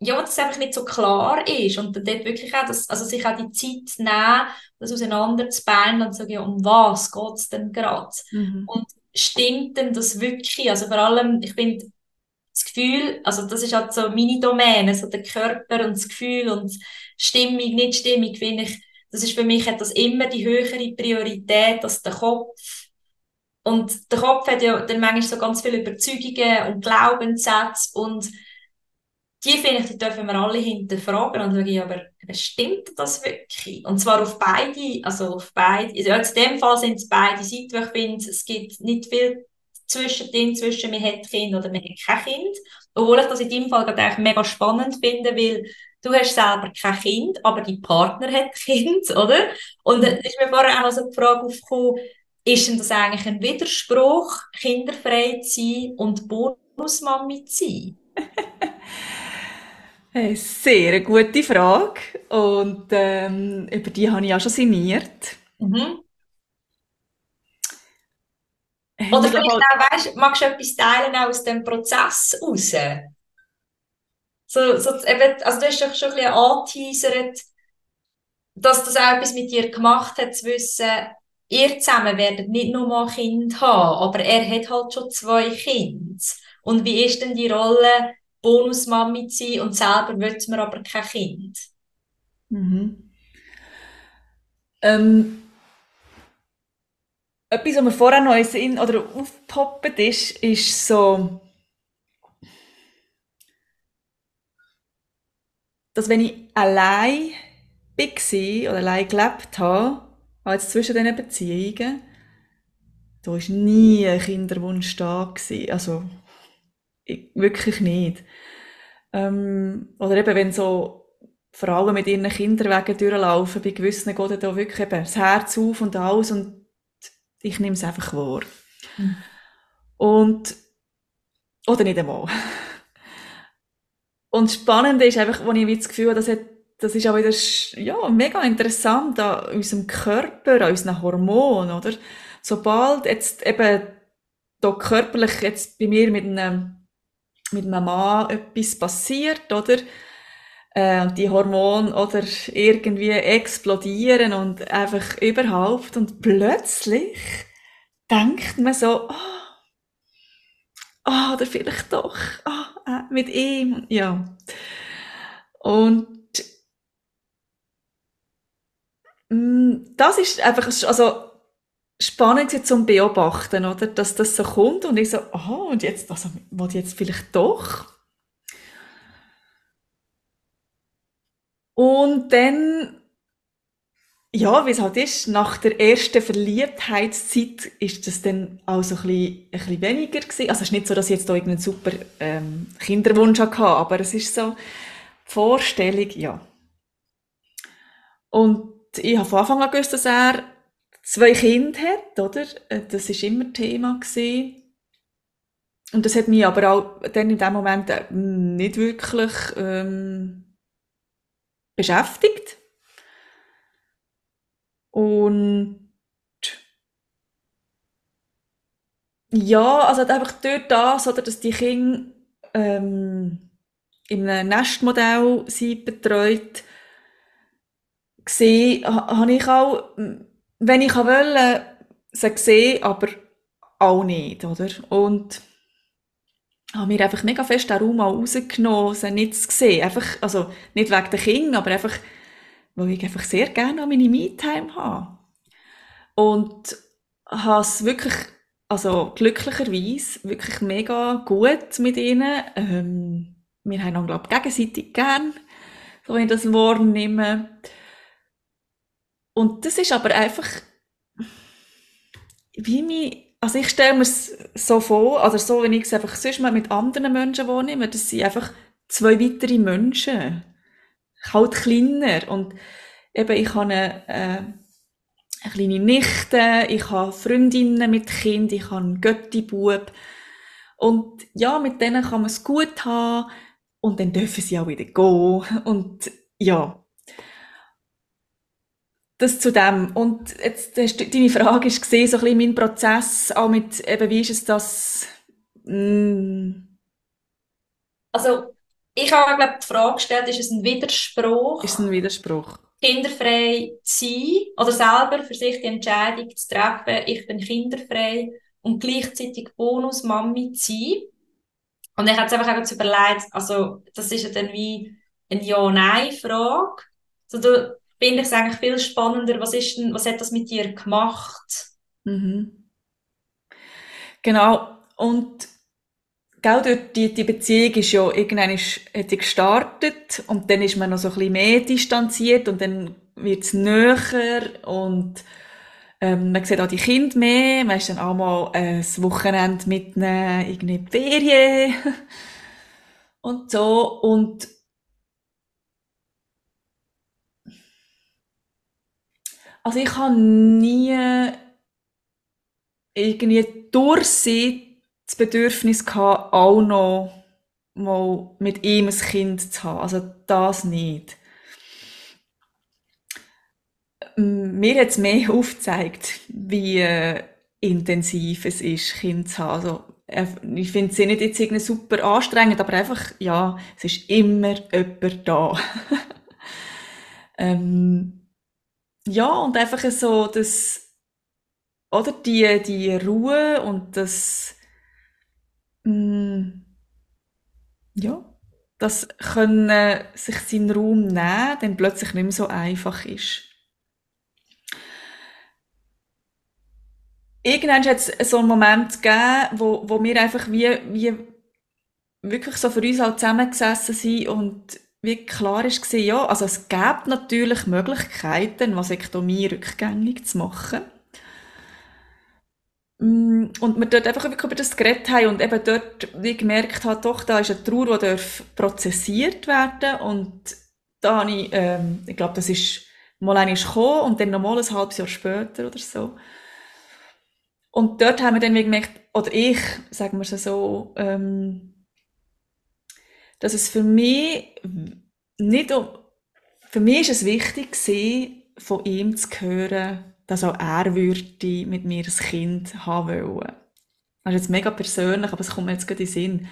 ja, das einfach nicht so klar ist und dort wirklich auch, das, also sich auch die Zeit nehmen, das auseinanderzubauen und zu sagen, ja, um was geht es denn gerade? Mhm. Und stimmt denn das wirklich? Also vor allem, ich finde, das Gefühl, also das ist halt so meine Domäne, so der Körper und das Gefühl und Stimmung, nicht Stimmung, finde ich, das ist für mich etwas immer die höhere Priorität als der Kopf. Und der Kopf hat ja dann manchmal so ganz viele Überzeugungen und Glaubenssätze und die finde ich, die dürfen wir alle hinterfragen und sagen, aber stimmt das wirklich? Und zwar auf beide, also auf beide, also in dem Fall sind es beide Seiten, weil ich finde, es gibt nicht viel zwischen dem, zwischen man hat Kind oder man hat kein Kind. Obwohl ich das in deinem Fall gerade mega spannend finde, weil du hast selber kein Kind, aber dein Partner hat Kind, oder? Und da ist mir vorher auch so die Frage aufgekommen, ist denn das eigentlich ein Widerspruch, kinderfrei zu sein und Bonusmami zu sein? Eine sehr gute Frage und ähm, über die habe ich auch schon sinniert. Mhm. Oder vielleicht auch, weißt, magst du etwas teilen aus dem Prozess raus? So, so eben, also du hast doch schon ein bisschen angeteasert, dass das auch etwas mit dir gemacht hat, zu wissen, ihr zusammen werdet nicht nur mal Kind haben, aber er hat halt schon zwei Kinder. Und wie ist denn die Rolle, Bonusmami zu sein und selber will man aber kein Kind? Mhm. Ähm, etwas, was mir vorher noch in oder aufgepoppt ist, ist so, dass wenn ich allein war oder allein gelebt habe, als zwischen diesen Beziehungen, da war nie ein Kinderwunsch da. Gewesen. Also, ich, wirklich nicht. Ähm, oder eben, wenn so Frauen mit ihren Kinderwegen durchlaufen, bei gewissen geht da wirklich eben das Herz auf und alles und ich nehme es einfach wahr. Mhm. Und, oder nicht einmal. Und spannend ist einfach, wo ich das Gefühl habe, das, hat, das ist auch wieder ja, mega interessant an unserem Körper, an unseren Hormonen, oder? Sobald jetzt eben da körperlich jetzt bei mir mit einem, mit einem Mann etwas passiert, oder? Äh, und die Hormone oder irgendwie explodieren und einfach überhaupt und plötzlich denkt man so, oh, oh oder vielleicht doch, oh, mit ihm, ja. Und mm, das ist einfach, also spannend zum Beobachten, oder? Dass das so kommt und ich so, oh, und jetzt, also, was jetzt vielleicht doch? Und dann, ja, wie es halt ist, nach der ersten Verliebtheitszeit ist das dann auch so ein bisschen, ein bisschen weniger gewesen. Also es ist nicht so, dass ich jetzt da irgendeinen super ähm, Kinderwunsch hatte, aber es ist so die Vorstellung, ja. Und ich habe von Anfang an gewusst, dass er zwei Kinder hat, oder? Äh, das ist immer Thema gewesen. Und das hat mich aber auch dann in dem Moment äh, nicht wirklich ähm, beschäftigt. Und ja, also einfach dort das, oder dass die Kinder ähm, in einem Nestmodell sie betreut, gesehen, habe ich auch, wenn ich wollte, sie gesehen, aber auch nicht, oder? Und habe mir einfach mega fest den Raum auch rausgenommen, sie nicht zu sehen. Einfach, also nicht wegen der Kinder, aber einfach, weil ich einfach sehr gerne meine Me-Time habe. Und habe es wirklich, also glücklicherweise, wirklich mega gut mit ihnen. Ähm, wir haben auch, glaube ich, gegenseitig gern, so wenn ich das Wort nehme. Und das ist aber einfach, wie mich also ich stelle mir es so vor, also so, wenn ich es einfach sonst mal mit anderen Menschen wahrnehme, das sind einfach zwei weitere Menschen. Halt kleiner. Und eben, ich habe eine, äh, eine kleine Nichte, ich habe Freundinnen mit Kind, ich habe einen Götti-Bub. Und ja, mit denen kann man es gut haben und dann dürfen sie auch wieder gehen. Und ja, das zu dem. Und jetzt hast du, deine Frage ist gesehen, so ein bisschen mein Prozess, auch mit, eben, wie ist es das, mm. Also, ich habe, glaube die Frage gestellt, ist es ein Widerspruch? Ist es ein Widerspruch? Kinderfrei zu sein oder selber für sich die Entscheidung zu treffen, ich bin kinderfrei und gleichzeitig Bonus-Mami zu sein. Und ich habe jetzt einfach auch überlegt, also, das ist ja dann wie eine Ja-Nein-Frage. Also, finde ich es eigentlich viel spannender, was, ist denn, was hat das mit dir gemacht? Mhm. Genau, und Gell, die, die Beziehung ist ja, irgendwann ist, hat die gestartet und dann ist man noch so ein bisschen mehr distanziert und dann wird es näher und ähm, man sieht auch die Kinder mehr, man ist dann auch mal äh, das Wochenende mit einer irgendwie Ferien. Und so. Und Also ich habe nie irgendwie durch sie das Bedürfnis gehabt, auch noch mal mit ihm ein Kind zu haben. Also das nicht. Mir hat es mehr aufgezeigt, wie äh, intensiv es ist, Kind zu haben. Also, ich finde es nicht jetzt super anstrengend, aber einfach, ja, es ist immer jemand da. ähm, ja, und einfach so das, oder die, die Ruhe und das, mh, mm, ja, das können sich seinen Raum nehmen, dann plötzlich nicht mehr so einfach ist. Irgendwann hat es so einen Moment gegeben, wo, wo wir einfach wie, wie wirklich so für uns halt zusammengesessen sind und wie klar ist gewesen, ja, also es gäbe natürlich Möglichkeiten, Vasektomie rückgängig zu machen. Mm, und wir dort einfach über das geredet haben und eben dort wie gemerkt hat, doch, da ist eine Trauer, die darf prozessiert werden und da habe ich, ähm, ich glaube, das ist mal einmal gekommen und dann nochmal ein halbes Jahr später oder so. Und dort haben wir dann wie gemerkt, oder ich, sagen wir es so, ähm, dass es für mich nicht, für mich ist es wichtig von ihm zu hören, dass auch er würde mit mir ein Kind haben wollen. Das ist jetzt mega persönlich, aber es kommt mir jetzt gerade in den Sinn.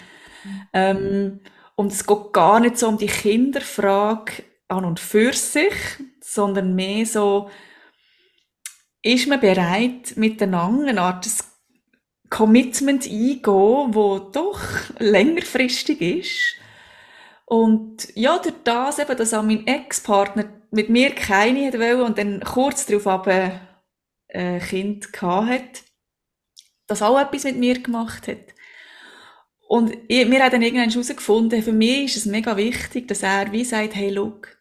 Ähm, und es geht gar nicht so um die Kinderfrage an und für sich, sondern mehr so, ist man bereit, miteinander eine Art Commitment eingehen, wo doch längerfristig ist. Und ja, durch das eben, dass auch mein Ex-Partner mit mir keine hat wollen und dann kurz darauf äh, Kind hat, das auch etwas mit mir gemacht hat. Und ich, wir haben dann irgendwann herausgefunden, für mich ist es mega wichtig, dass er wie sagt, hey, look,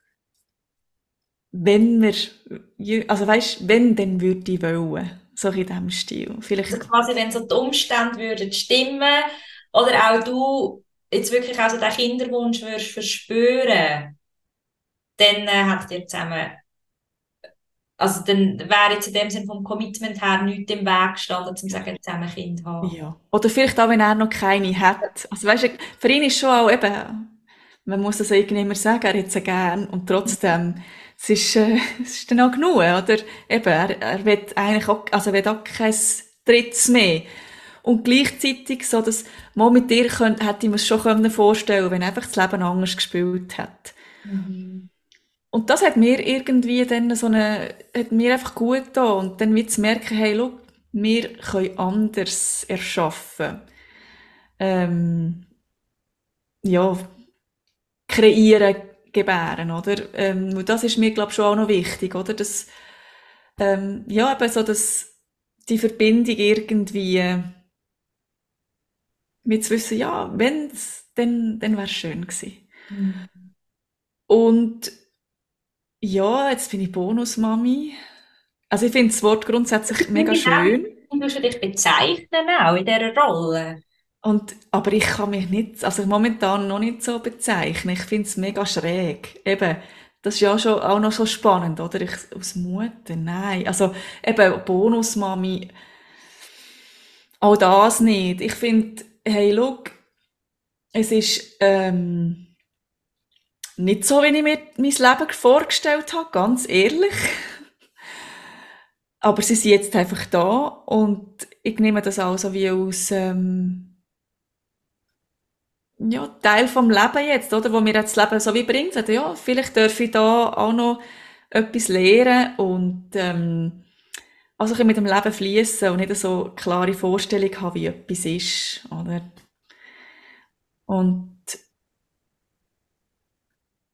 wenn wir, also weißt, wenn, dann würde ich wollen. So in diesem Stil. Vielleicht. Also quasi, wenn so die Umstände würden stimmen, oder auch du jetzt wirklich auch so den Kinderwunsch würdest verspüren, dann äh, habt ihr zusammen also dann wäre jetzt in dem Sinne vom Commitment her nichts im Weg gestanden, um zu sagen, zusammen Kind haben. Ja. Oder vielleicht auch, wenn er noch keine hat. Also weißt du, für ihn ist schon auch eben, man muss das irgendwie immer sagen, er hat sie gern und trotzdem, es ist, äh, es ist dann auch genug, oder? Eben, er, er will eigentlich auch, also will auch kein drittes mehr. Und gleichzeitig so, dass man mit dir könnt, hätte ich mir schon vorstellen können, wenn er einfach das Leben anders gespielt hat. Mhm. Und das hat mir irgendwie dann so eine, hat mir einfach gut getan. Und dann wird zu merken, hey, look, wir können anders erschaffen. Ähm, ja, kreieren, gebären, oder? Ähm, und das ist mir, glaube ich, schon auch noch wichtig, oder? Dass, ähm, ja, eben so, dass die Verbindung irgendwie, mit zu wissen, ja, wenn's, dann, dann wäre es schön gewesen. Mhm. Und ja, jetzt bin ich Bonusmami. Also ich finde das Wort grundsätzlich mega schön. Und du dich bezeichnen auch in dieser Rolle. Und, aber ich kann mich nicht, also momentan noch nicht so bezeichnen. Ich finde es mega schräg. Eben, das ist ja schon auch noch so spannend, oder? Ich, aus Mutter, nein. Also eben Bonusmami, auch das nicht. Ich finde, hey, look, es ist, ähm, nicht so, wie ich mir mein Leben vorgestellt habe, ganz ehrlich. Aber sie sind jetzt einfach da und ich nehme das also wie aus ähm, ja, Teil vom Leben jetzt, oder? Wo mir das Leben so wie bringt. Ja, vielleicht darf ich da auch noch etwas lernen und ähm, also mit dem Leben fließen und nicht so klare Vorstellung haben, wie etwas ist, oder? Und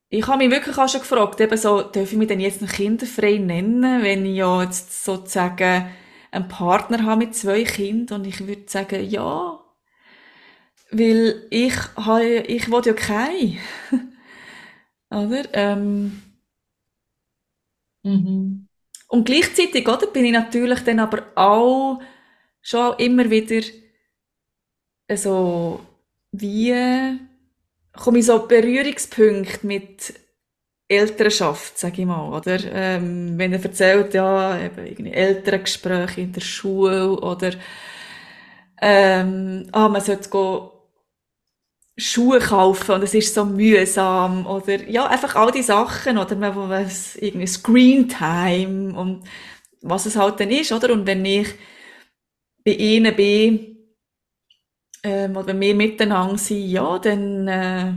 ich habe mich wirklich auch schon gefragt, eben so, darf ich mich denn jetzt noch kinderfrei nennen, wenn ich ja jetzt sozusagen einen Partner habe mit zwei Kindern und ich würde sagen, ja, weil ich habe, ich will ja keinen. oder? Ähm, mhm. Und gleichzeitig, oder, bin ich natürlich dann aber auch schon immer wieder so, wie komme ich so Berührungspunkte mit Elternschaft, sage ich mal, oder? Ähm, wenn er erzählt, ja, eben irgendwie Elterngespräche in der Schule oder ähm, ah, man sollte go Schuhe kaufen und es ist so mühsam oder ja, einfach all die Sachen oder man, was, irgendwie Screen Time und was es halt dann ist, oder? Und wenn ich bei ihnen bin, ähm, oder wenn wir miteinander sind, ja, dann äh,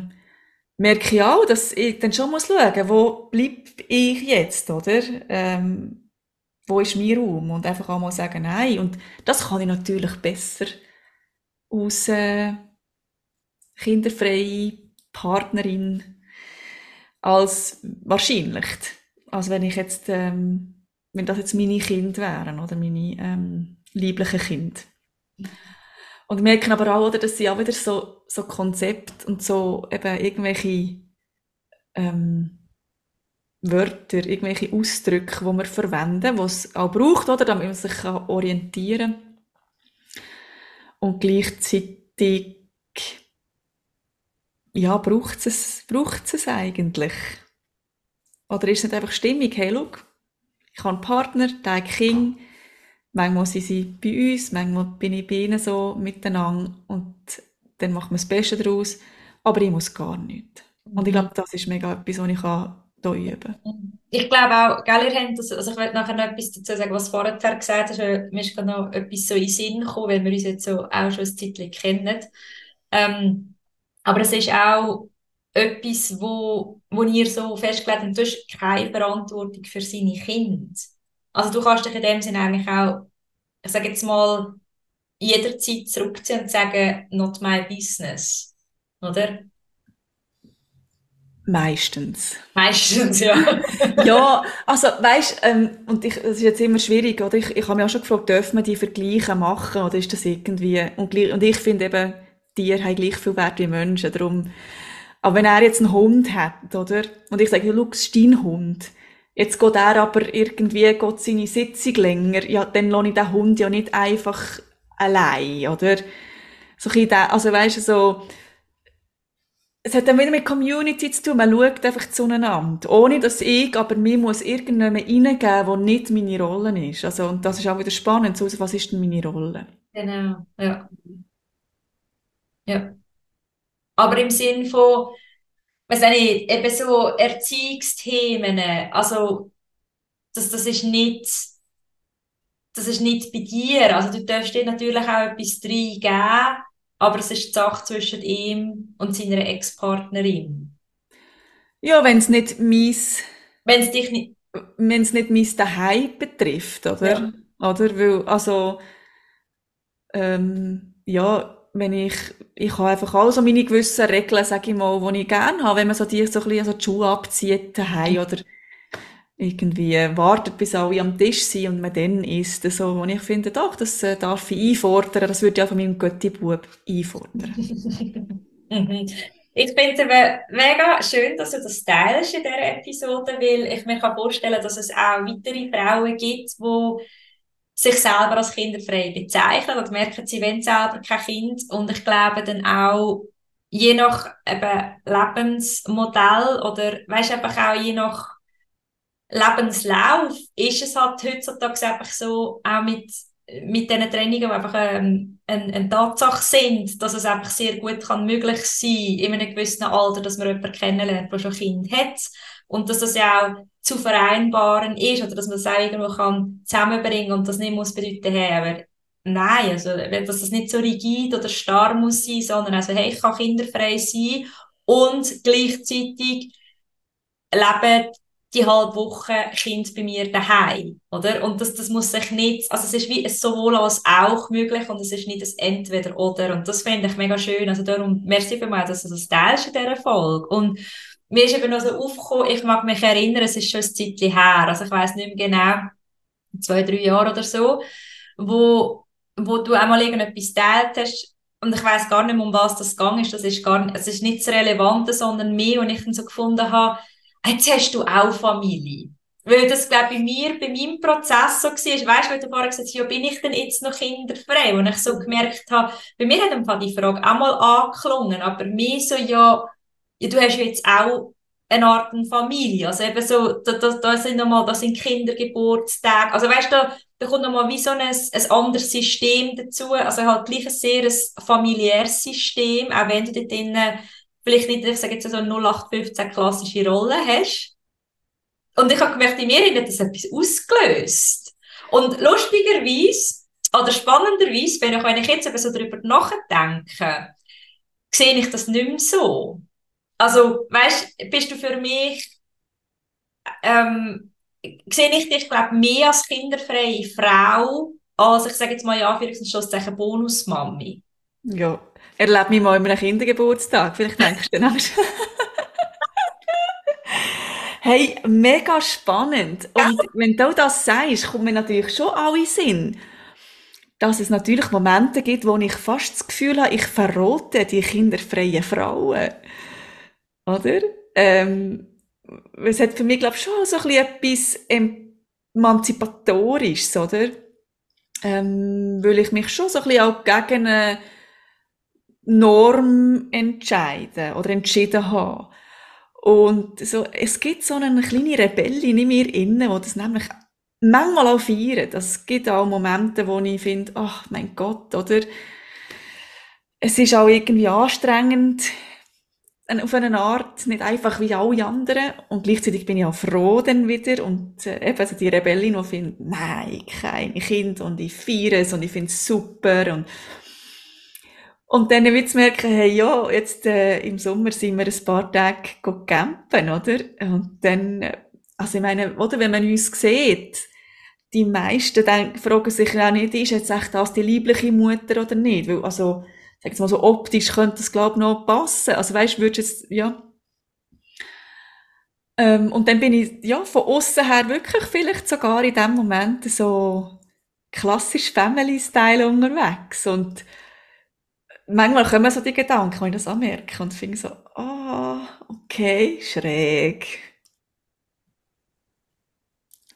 merke ich auch, dass ich dann schon muss schauen, wo bleib ich jetzt, oder? Ähm, wo ist mein Raum? Und einfach auch mal sagen, nein. Und das kann ich natürlich besser aus äh, kinderfreie Partnerin als wahrscheinlich. Also wenn ich jetzt, ähm, wenn das jetzt meine Kinder wären oder meine ähm, lieblichen Kinder. Und merken aber auch, dass sie auch wieder so, so Konzept und so eben irgendwelche ähm, Wörter, irgendwelche Ausdrücke, die wir verwenden, die es auch braucht, oder, damit man sich orientieren kann. Und gleichzeitig ja, braucht es, braucht es eigentlich? Oder ist es nicht einfach stimmig? Hey, look, ich habe einen Partner, der hat Kind, manchmal sind sie bei uns, manchmal bin ich bei ihnen so miteinander und dann macht man das Beste daraus, aber ich muss gar nicht. Und ich glaube, das ist mega etwas, was ich kann hier üben kann. Ich glaube auch, gell, ihr habt das, also ich will nachher noch etwas dazu sagen, was vorher gesagt hast, mir ist gerade noch etwas so in den Sinn gekommen, weil wir uns jetzt so auch schon ein Zeitchen kennen. Ähm, aber es ist auch etwas, wo, wo ihr so festgelegt habt, du hast keine Verantwortung für seine Kinder. Also du kannst dich in dem Sinne eigentlich auch, ich sage jetzt mal, jederzeit zurückziehen und sagen, not my business. Oder? Meistens. Meistens, ja. ja, also weißt ähm, und ich, das ist jetzt immer schwierig, oder? Ich, ich habe mich auch schon gefragt, dürfen wir die Vergleiche machen oder ist das irgendwie, und, und ich finde eben, Tiere haben gleich viel Wert wie Menschen. Darum, aber wenn er jetzt einen Hund hat, oder? Und ich sage, schau, ist dein Hund. Jetzt geht er aber irgendwie geht seine Sitzung länger. Ja, dann lasse ich den Hund ja nicht einfach allein, oder? So ein also weißt du, so, es hat dann wieder mit Community zu tun. Man schaut einfach zueinander. Ohne dass ich, aber mir muss irgendjemand reingeben, wo nicht meine Rolle ist. Also, und das ist auch wieder spannend. So, was ist denn meine Rolle? Genau, ja. Ja. Aber im Sinn von, weiß nicht, eben so Erziehungsthemen, also das, das ist nicht, das ist nicht bei dir. Also du darfst dir natürlich auch etwas reingeben, aber es ist die Sache zwischen ihm und seiner Ex-Partnerin. Ja, wenn es nicht mein, wenn es dich nicht, wenn es nicht mein Daheim betrifft, oder? Ja. Oder, weil, also, ähm, ja, wenn ich, ich habe einfach auch so meine gewissen Regeln, sage ich mal, die ich gerne habe, wenn man so die, so ein bisschen, also die Schuhe abzieht daheim oder irgendwie wartet, bis alle am Tisch sind und man dann isst, so, und ich finde, doch, das äh, darf ich einfordern, das würde ich auch von meinem Götti-Bub einfordern. Ich finde es mega schön, dass du das teilst in dieser Episode, weil ich mir kann vorstellen, dass es auch weitere Frauen gibt, die sich selber als kinderfrei bezeichnen und merken, sie wollen selber kein Kind. Und ich glaube dann auch, je nach eben Lebensmodell oder weißt einfach auch je nach Lebenslauf ist es halt heutzutage einfach so, auch mit, mit diesen Trainings, die einfach ähm, eine, eine Tatsache sind, dass es einfach sehr gut kann möglich sein in einem gewissen Alter, dass man jemanden kennenlernt, der schon ein Kind hat. Und dass das ja auch zu vereinbaren ist oder dass man das auch irgendwo kann zusammenbringen und das nicht muss bedeuten, hey, aber nein, also, dass das nicht so rigid oder starr muss sein, sondern also, hey, ich kann kinderfrei sein und gleichzeitig leben die halbe Woche Kind bei mir daheim, oder? Und das, das muss sich nicht, also es ist wie ein sowohl als auch möglich und es ist nicht ein Entweder oder und das finde ich mega schön, also darum, merci für mich, dass du das teilst in dieser Folge und mir ist eben noch so aufgekommen, ich mag mich erinnern, es ist schon ein Zeitchen her, also ich weiß nicht mehr genau, zwei, drei Jahre oder so, wo, wo du einmal irgendetwas teilt hast und ich weiß gar nicht mehr, um was das gegangen ist, das ist gar nicht, es ist nicht das Relevante, sondern mehr, und ich dann so gefunden habe, jetzt hast du auch Familie. Weil das, glaube ich, bei mir, bei meinem Prozess so war, weißt du, weil du vorher gesagt hast, ja, bin ich denn jetzt noch kinderfrei? Und ich so gemerkt habe, bei mir hat die Frage auch mal angeklungen, aber mir so, ja, ja, du hast jetzt auch eine Art Familie. Also eben so, da, da, da sind nochmal, da sind Kindergeburtstage. Also weißt du, da, da kommt nochmal wie so ein, ein anderes System dazu. Also halt gleich ein sehr familiäres System, auch wenn du dort drinnen vielleicht nicht, ich sage jetzt so eine 0815 klassische Rolle hast. Und ich habe gemerkt, in mir hat das etwas ausgelöst. Und lustigerweise, oder spannenderweise, wenn ich, wenn ich jetzt eben so darüber nachdenke, sehe ich das nicht mehr so. Also, weißt, bist du für mich, ähm, sehe ich dich, glaube mehr als kinderfreie Frau, als, ich sage jetzt mal ja, für Anführungszeichen Bonusmami. Ja, erlebe mich mal in einem Kindergeburtstag, vielleicht denkst du dann Hey, mega spannend. Und wenn du das sagst, kommt mir natürlich schon alle Sinn, dass es natürlich Momente gibt, wo ich fast das Gefühl habe, ich verrote die kinderfreien Frauen. Oder? Ähm, es hat für mich, glaube ich, schon so ein bisschen etwas Emanzipatorisches, oder? Ähm, weil ich mich schon so ein bisschen auch gegen eine Norm entscheiden oder entschieden habe. Und so, es gibt so eine kleine Rebellin in mir innen, die das nämlich manchmal auch feiert. Es gibt auch Momente, wo ich finde, ach mein Gott, oder? Es ist auch irgendwie anstrengend, auf eine Art, nicht einfach wie alle anderen. Und gleichzeitig bin ich auch froh dann wieder. Und äh, eben also die Rebellin, die findet, nein, keine Kinder und ich feiere es und ich finde es super. Und und dann wird merken, hey, ja, jetzt äh, im Sommer sind wir ein paar Tage campen, oder? Und dann, äh, also ich meine, oder, wenn man uns sieht, die meisten denken, fragen sich ja nicht, ist jetzt echt das die liebliche Mutter oder nicht? Weil, also, sag mal so optisch könnte das, glaube ich, noch passen. Also weißt, würdest jetzt, ja. Ähm, und dann bin ich, ja, von außen her wirklich vielleicht sogar in dem Moment so klassisch Family-Style unterwegs und manchmal kommen so die Gedanken, wenn ich das anmerke und finde so, ah, oh, okay, schräg.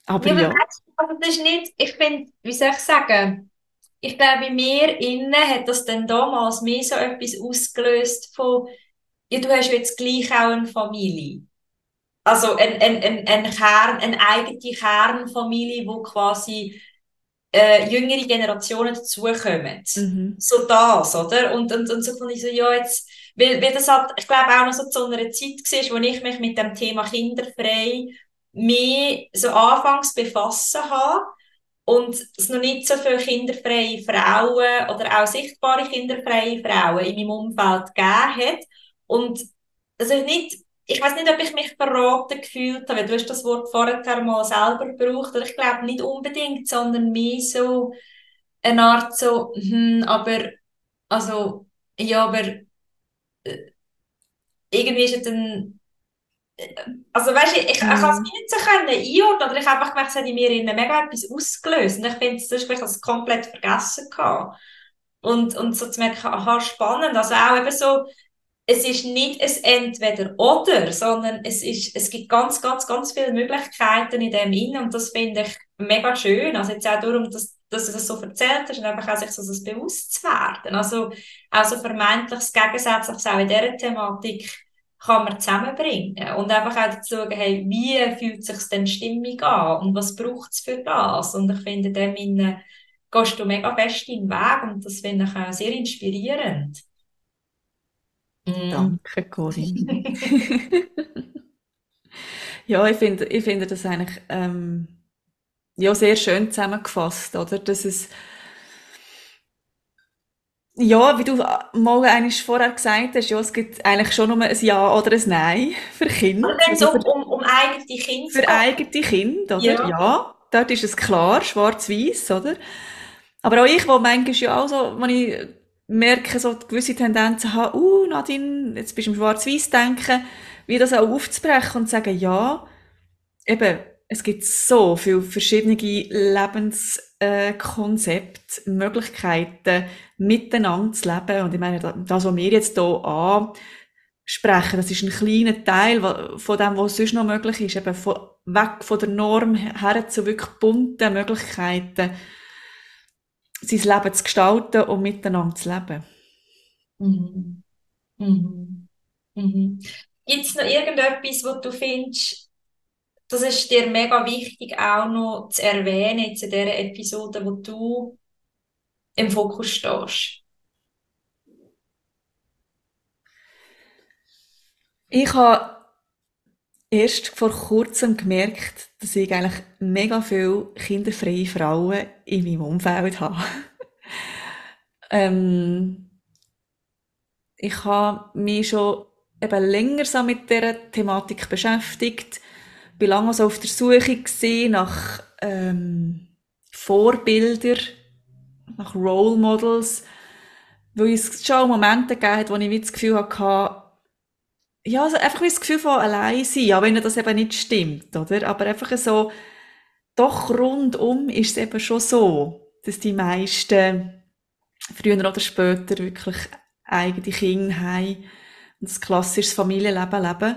Aber ja. ja. Also das ist nicht, ich finde, wie soll ich sagen, ich glaube, bei mir innen hat das dann damals mehr so etwas ausgelöst von, ja, du hast jetzt gleich auch eine Familie. Also ein, ein, ein, ein Kern, eine eigene Kernfamilie, wo quasi äh, jüngere Generationen dazukommen. Mhm. So das, oder? Und, und, und so fand ich so, ja, jetzt, weil, weil das halt, ich glaube auch noch so zu einer Zeit war, wo ich mich mit dem Thema kinderfrei mehr so anfangs befassen habe und es noch nicht so viele kinderfreie Frauen oder auch sichtbare kinderfreie Frauen in meinem Umfeld gegeben hat. Und also nicht ich weiß nicht, ob ich mich verraten gefühlt habe, du hast das Wort vorher mal selber gebraucht, ich glaube nicht unbedingt, sondern mehr so eine Art so, hm, aber, also, ja, aber äh, irgendwie ist es dann, also weißt du, ich, ich, mhm. ich kann es nicht so können einordnen, oder ich habe einfach gemerkt, es hat in mir mega etwas ausgelöst und ich finde, das ist das komplett vergessen gehabt. Und, und so zu merken, aha, spannend, also auch eben so, es ist nicht ein Entweder-Oder, sondern es, ist, es gibt ganz, ganz, ganz viele Möglichkeiten in dem Innen und das finde ich mega schön. Also jetzt auch darum, dass, dass du das so erzählt hast und einfach auch sich so das bewusst zu werden. Also auch so vermeintliches Gegensätzliches auch in dieser Thematik kann man zusammenbringen und einfach auch dazu schauen, hey, wie fühlt sich denn Stimmung an und was braucht es für das? Und ich finde, in dem Innen gehst du mega fest in den Weg und das finde ich auch sehr inspirierend. Mm. Danke, Corinne. ja, ich finde, ich finde das eigentlich ähm, ja, sehr schön zusammengefasst, oder? Dass es ja, wie du mal eigentlich vorher gesagt hast, ja, es gibt eigentlich schon nur ein Ja oder ein Nein für Kinder. Also um, um, um eigene Kinder. Für eigene Kinder, oder? Ja. ja. dort ist es klar, schwarz-weiß, oder? Aber auch ich, wo manchmal ja auch so, wenn ich merke so gewisse Tendenzen haben, uh, Nadine, jetzt bist du im Schwarz-Weiß-Denken, wie das auch aufzubrechen und zu sagen, ja, eben, es gibt so viele verschiedene Lebenskonzepte, äh, Möglichkeiten, miteinander zu leben. Und ich meine, das, was wir jetzt hier ansprechen, das ist ein kleiner Teil von dem, was sonst noch möglich ist, eben von, weg von der Norm her zu wirklich bunten Möglichkeiten, sein Leben zu gestalten und miteinander zu leben. Mhm. Mhm. Mhm. gibt es noch irgendetwas, wo du findest, das ist dir mega wichtig auch noch zu erwähnen jetzt in dieser Episode, wo du im Fokus stehst? Ich habe erst vor kurzem gemerkt, dass ich eigentlich mega viele kinderfreie Frauen in meinem Umfeld habe. ähm, ich habe mich schon eben länger so mit dieser Thematik beschäftigt, bin lange so auf der Suche nach ähm, Vorbildern, nach Role Models, weil es schon Momente gegeben hat, wo ich das Gefühl hatte, ja, also einfach das Gefühl von allein sein, ja, wenn das eben nicht stimmt, oder? Aber einfach so, doch rundum ist es eben schon so, dass die meisten früher oder später wirklich eigene Kinder haben und das klassische Familienleben leben.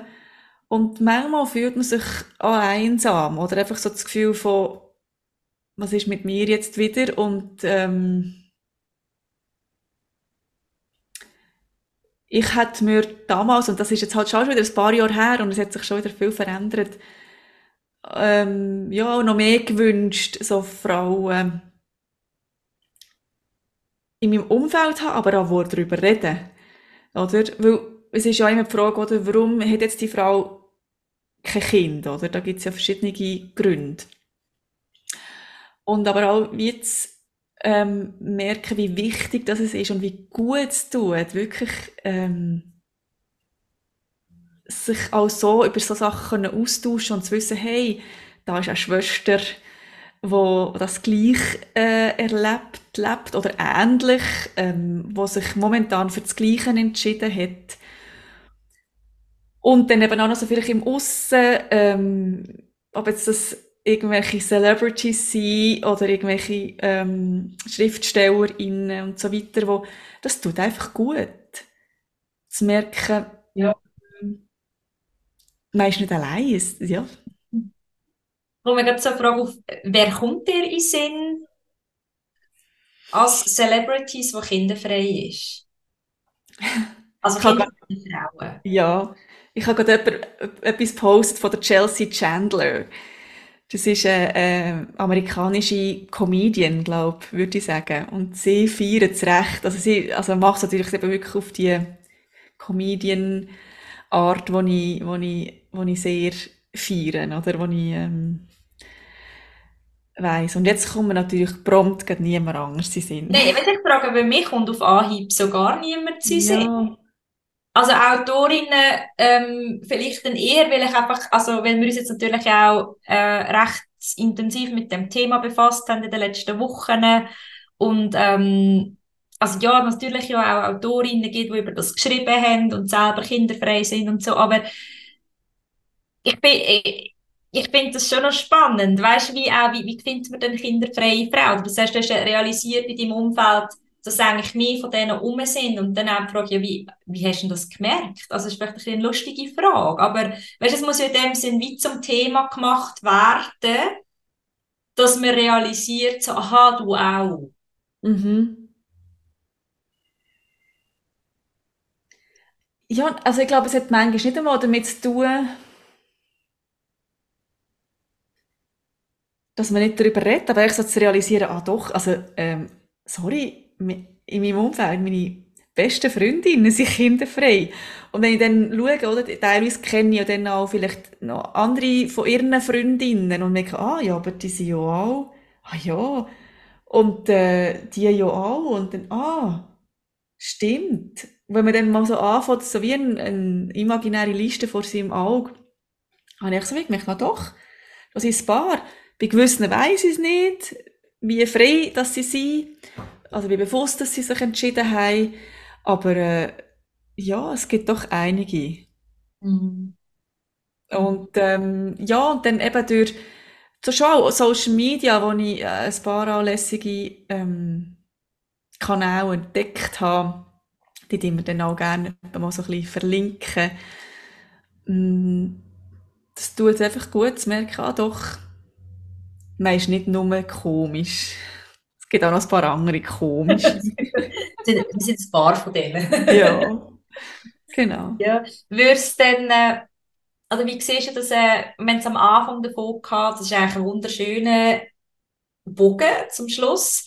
Und manchmal fühlt man sich auch einsam oder einfach so das Gefühl von, was ist mit mir jetzt wieder und ähm, ich hätte mir damals, und das ist jetzt halt schon wieder ein paar Jahre her und es hat sich schon wieder viel verändert, ähm, ja, noch mehr gewünscht, so Frauen in meinem Umfeld haben, aber auch darüber reden. Oder? Weil es ist ja immer die Frage, oder, warum hat jetzt die Frau kein Kind, oder? Da gibt es ja verschiedene Gründe. Und aber auch jetzt ähm, merken, wie wichtig das ist und wie gut es tut, wirklich ähm, sich auch so über so Sachen austauschen und zu wissen, hey, da ist eine Schwester, wo das gleich äh, erlebt, lebt oder ähnlich, ähm, wo sich momentan für das Gleiche entschieden hat. Und dann eben auch noch so vielleicht im Aussen, ähm, ob jetzt das irgendwelche Celebrities sein oder irgendwelche ähm, SchriftstellerInnen und so weiter, wo das tut einfach gut. Zu merken, ja. man ist nicht allein. Ja. Wo mir gerade so eine Frage auf, wer kommt dir in Sinn als Celebrities, die kinderfrei ist? Also Frauen. Ja, ich habe gerade etwas gepostet von der Chelsea Chandler. Das ist eine, eine amerikanische Comedian, glaube ich, würde ich sagen. Und sie feiert es recht. Also sie also macht es natürlich eben wirklich auf die Comedian-Art, die ich, wo ich, wo ich sehr feiere, oder? Wo ich, ähm, weiss. Und jetzt kommen natürlich prompt niemand anders in Sinn. Nein, ich würde frage, bei mir kommt auf Anhieb so gar niemand zu Sinn. Also Autorinnen ähm, vielleicht dann eher, weil ich einfach, also weil wir uns jetzt natürlich auch äh, recht intensiv mit dem Thema befasst haben in den letzten Wochen und ähm, also ja, natürlich ja auch Autorinnen gibt, die über das geschrieben haben und selber kinderfrei sind und so, aber ich bin, ich, ich finde das schon noch spannend, weißt wie auch, wie, wie findet man denn kinderfreie Frau? Du hast, du hast realisiert in deinem Umfeld, dass eigentlich mehr von denen um sind und dann auch Frage, ja, wie, wie hast du das gemerkt? Also, das ist vielleicht ein eine lustige Frage, aber weißt, es muss ja in dem Sinn wie zum Thema gemacht werden, dass man realisiert, so, aha, du auch. Mhm. Ja, also ich glaube, es hat manchmal nicht einmal damit zu tun, dass man nicht darüber redet, aber ich so zu realisieren, ah doch, also ähm, sorry, in meinem Umfeld, meine besten Freundinnen sind kinderfrei. Und wenn ich dann schaue, oder, teilweise kenne ich ja dann auch vielleicht noch andere von ihren Freundinnen und merke, ah ja, aber die sind ja auch, ah ja, und äh, die ja auch, und dann, ah, stimmt. Wenn man dann mal so anfängt, so wie eine, eine imaginäre Liste vor seinem Auge, habe ich so gemerkt, na doch, das ist ein Paar. Bei gewissen weiss ich es nicht, wie frei dass sie sind also wie bewusst, dass sie sich entschieden haben. Aber äh, ja, es gibt doch einige. Mhm. Und ähm, ja, und dann eben durch so schon Social Media, wo ich äh, ein paar anlässige ähm, Kanäle entdeckt habe, die die wir dann auch gerne mal so ein bisschen verlinken. Mm, das tut einfach gut zu merken, ah doch, man ist nicht nur komisch gibt auch noch ein paar andere komische. Wir sind ein paar von denen. ja. Genau. Ja. Würdest denn, äh, also wie siehst du das, äh, haben es am Anfang davon gehabt, das ist eigentlich ein wunderschöner Bogen zum Schluss,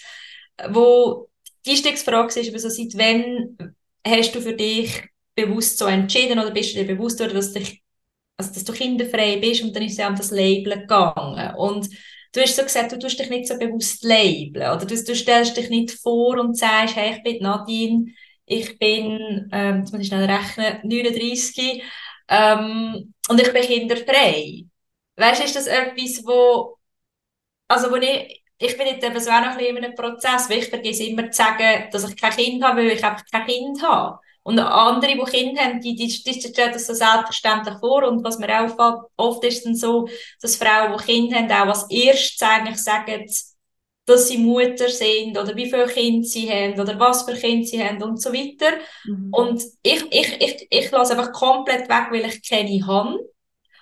wo die Einstiegsfrage ist, aber so seit wann hast du für dich bewusst so entschieden oder bist du dir bewusst dass, dich, also dass du kinderfrei bist und dann ist es ja um das Labeln gegangen und du hast so gesagt, du tust dich nicht so bewusst labeln oder du, du stellst dich nicht vor und sagst, hey, ich bin Nadine, ich bin, ähm, jetzt muss ich schnell rechnen, 39 ähm, und ich bin kinderfrei. Weißt du, ist das etwas, wo, also wo ich, ich bin jetzt eben so auch noch ein bisschen in einem Prozess, weil ich vergesse immer zu sagen, dass ich kein Kind habe, weil ich einfach kein Kind habe. Und andere, die Kinder haben, die, die, die stellen das so selbstverständlich vor. Und was mir auffällt, oft ist es dann so, dass Frauen, die Kinder haben, auch als erstes eigentlich sagen, dass sie Mutter sind oder wie viele Kinder sie haben oder was für Kinder sie haben und so weiter. Mhm. Und ich, ich, ich, ich lasse einfach komplett weg, weil ich keine habe.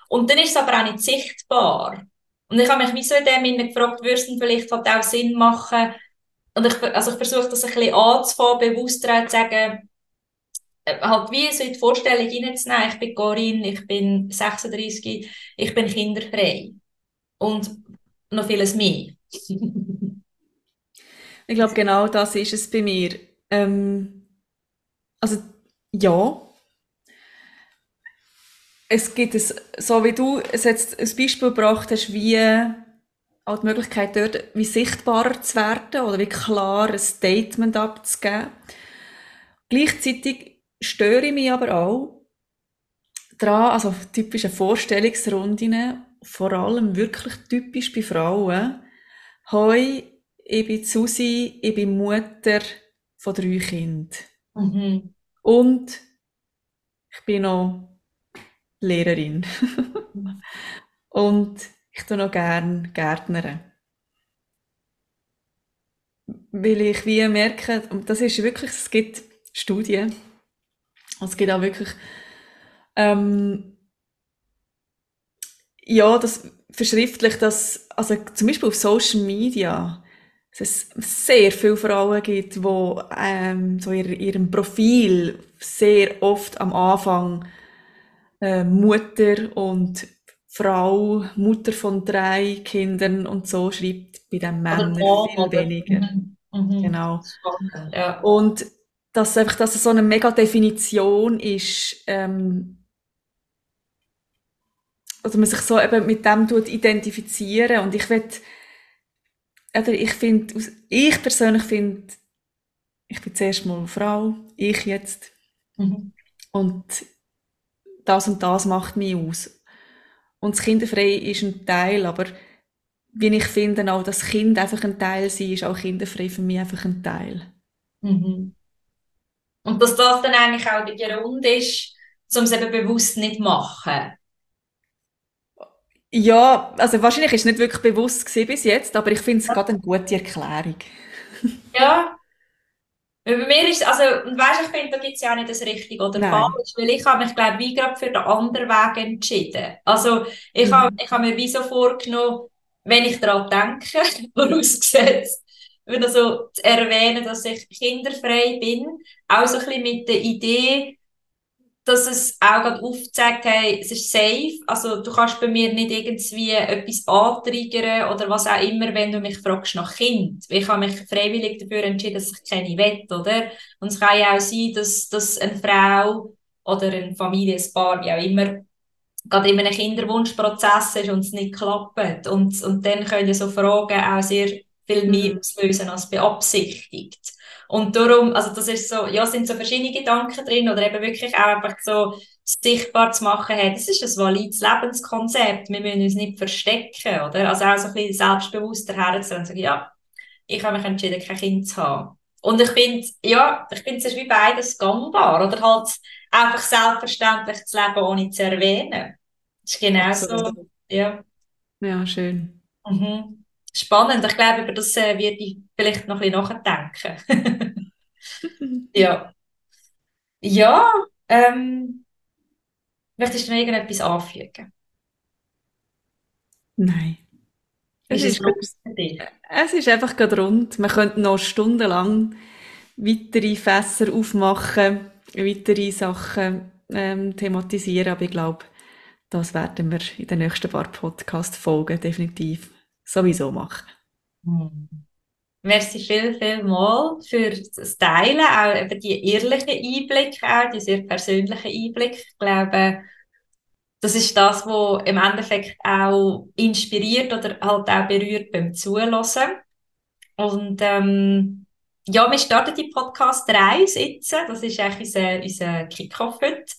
Und dann ist es aber auch nicht sichtbar. Und ich habe mich wie so in dem Sinne gefragt, würde es vielleicht halt auch Sinn machen, und ich, also ich versuche das ein bisschen anzufangen, bewusster zu sagen, halt wie so in die Vorstellung hineinzunehmen, ich bin Corinne, ich bin 36, ich bin kinderfrei. Und noch vieles mehr. ich glaube, genau das ist es bei mir. Ähm, also, ja. Es gibt es, so wie du es jetzt ein Beispiel gebracht hast, wie auch die Möglichkeit dort, wie sichtbarer zu werden oder wie klar ein Statement abzugeben. Gleichzeitig störe ich mich aber auch daran, also typische Vorstellungsrunden, vor allem wirklich typisch bei Frauen. Hoi, ich bin Susi, ich bin Mutter von drei Kindern. Mhm. Und ich bin noch Lehrerin. Und ich tue noch gerne Gärtnerin. Weil ich wie merke, und das ist wirklich, es gibt Studien, es gibt auch wirklich, ähm, ja, das verschriftlich, dass, also zum Beispiel auf Social Media, es sehr viele Frauen gibt, die ähm, so in ihrem Profil sehr oft am Anfang äh, Mutter und Frau, Mutter von drei Kindern und so schreibt, bei den Männern viel weniger. Mhm. Genau. Ja. Und dass einfach, dass es so eine mega Definition ist, ähm, oder man sich so eben mit dem tut identifizieren und ich will, oder ich finde, ich persönlich finde, ich bin zuerst mal eine Frau, ich jetzt, mhm. und das und das macht mich aus. Und das Kinderfrei ist ein Teil, aber wie ich finde, auch das Kind einfach ein Teil sein, ist auch kinderfrei für mich einfach ein Teil. Mhm. Und dass das dann eigentlich auch der Grund ist, um es eben bewusst nicht zu machen. Ja, also wahrscheinlich ist es nicht wirklich bewusst bis jetzt, aber ich finde es ja. gerade eine gute Erklärung. ja. Bei mir ist also, und weißt, ich finde, da gibt es ja auch nicht das Richtige oder falsch, weil ich habe mich, glaube wie gerade für den anderen Weg entschieden. Also, ich mhm. habe, ich habe mir wie so vorgenommen, wenn ich daran denke, vorausgesetzt, wieder so zu erwähnen, dass ich kinderfrei bin. Auch so ein bisschen mit der Idee, dass es auch gerade aufzeigt, hey, es ist safe. Also, du kannst bei mir nicht irgendwie etwas antriggern oder was auch immer, wenn du mich fragst nach Kind. Ich habe mich freiwillig dafür entschieden, dass ich keine will, oder? Und es kann ja auch sein, dass, dass eine Frau oder ein Paar, wie auch immer, gerade in einem Kinderwunschprozess ist und es nicht klappt. Und, und dann können so Fragen auch sehr viel mehr auslösen als beabsichtigt. Und darum, also das ist so, ja, sind so verschiedene Gedanken drin oder eben wirklich auch einfach so sichtbar zu machen, hey, das ist ein valides Lebenskonzept, wir müssen uns nicht verstecken, oder? Also auch so ein bisschen selbstbewusster herzugehen und sagen, ja, ich habe mich entschieden, kein Kind zu haben. Und ich finde, ja, ich finde es ist wie beides gangbar, oder halt einfach selbstverständlich zu leben, ohne zu erwähnen. Das ist genau so, ja. Ja, schön. Mhm spannend. Ich glaube, über das äh, werde ich vielleicht noch ein bisschen nachdenken. ja. Ja, ähm, möchtest du noch irgendetwas anfügen? Nein. Es ist, ist, es ist einfach gerade rund. Man könnte noch stundenlang weitere Fässer aufmachen, weitere Sachen ähm, thematisieren, aber ich glaube, das werden wir in den nächsten paar Podcast-Folgen definitiv sowieso machen. Hm. Merci viel, viel mal für das Teilen, auch über die ehrlichen Einblicke, auch die sehr persönlichen Einblicke. Ich glaube, das ist das, was im Endeffekt auch inspiriert oder halt auch berührt beim Zulassen. Und ähm, ja, wir starten die Podcast-Reise jetzt. Das ist eigentlich unser, unser Kickoff heute.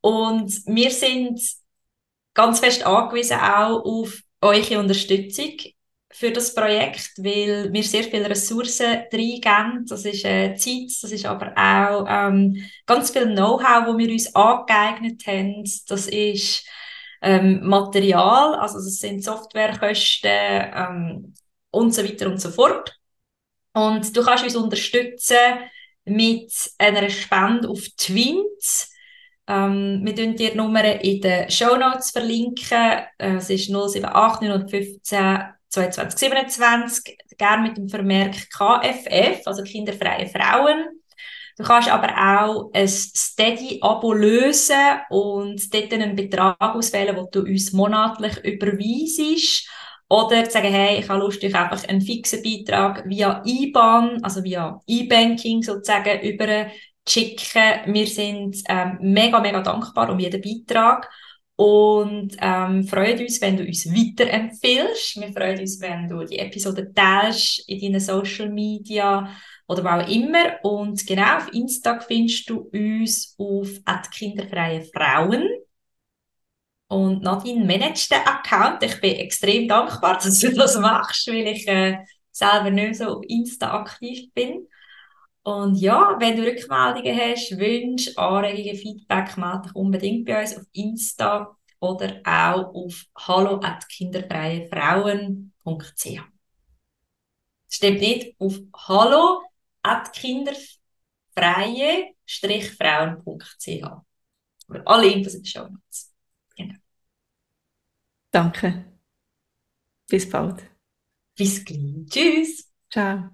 Und wir sind ganz fest angewiesen auch auf eure Unterstützung für das Projekt, weil wir sehr viele Ressourcen reingeben. Das ist äh, Zeit, das ist aber auch ähm, ganz viel Know-how, wo wir uns angeeignet haben. Das ist ähm, Material, also das sind Softwarekosten ähm, und so weiter und so fort. Und du kannst uns unterstützen mit einer Spende auf Twint. Ähm, wir verlinken die Nummer in den Show Notes verlinken. Äh, es ist 078 915 22, 27, gerne mit dem Vermerk KFF, also kinderfreie Frauen. Du kannst aber auch ein Steady-Abo lösen und dort einen Betrag auswählen, den du uns monatlich überweisest. Oder sagen, hey, ich habe Lust, euch einfach einen fixen Beitrag via IBAN, also via E-Banking sozusagen, über schicken. Wir sind ähm, mega, mega dankbar um jeden Beitrag und ähm, freuen uns, wenn du uns weiterempfiehlst. Wir freuen uns, wenn du die Episode teilst in deinen Social Media oder wo auch immer. Und genau auf Insta findest du uns auf kinderfreie Frauen. Und Nadine managt den Account. Ich bin extrem dankbar, dass du das machst, weil ich äh, selber nicht so auf Insta aktiv bin. Und ja, wenn du Rückmeldungen hast, Wünsche, Anregungen, Feedback, melde dich unbedingt bei uns auf Insta oder auch auf hallo@kinderfreiefrauen.ch. Stimmt nicht, auf hallo@kinderfreie-frauen.ch. Alle Infos in den Show Notes. Genau. Danke. Bis bald. Bis gleich. Tschüss. Ciao.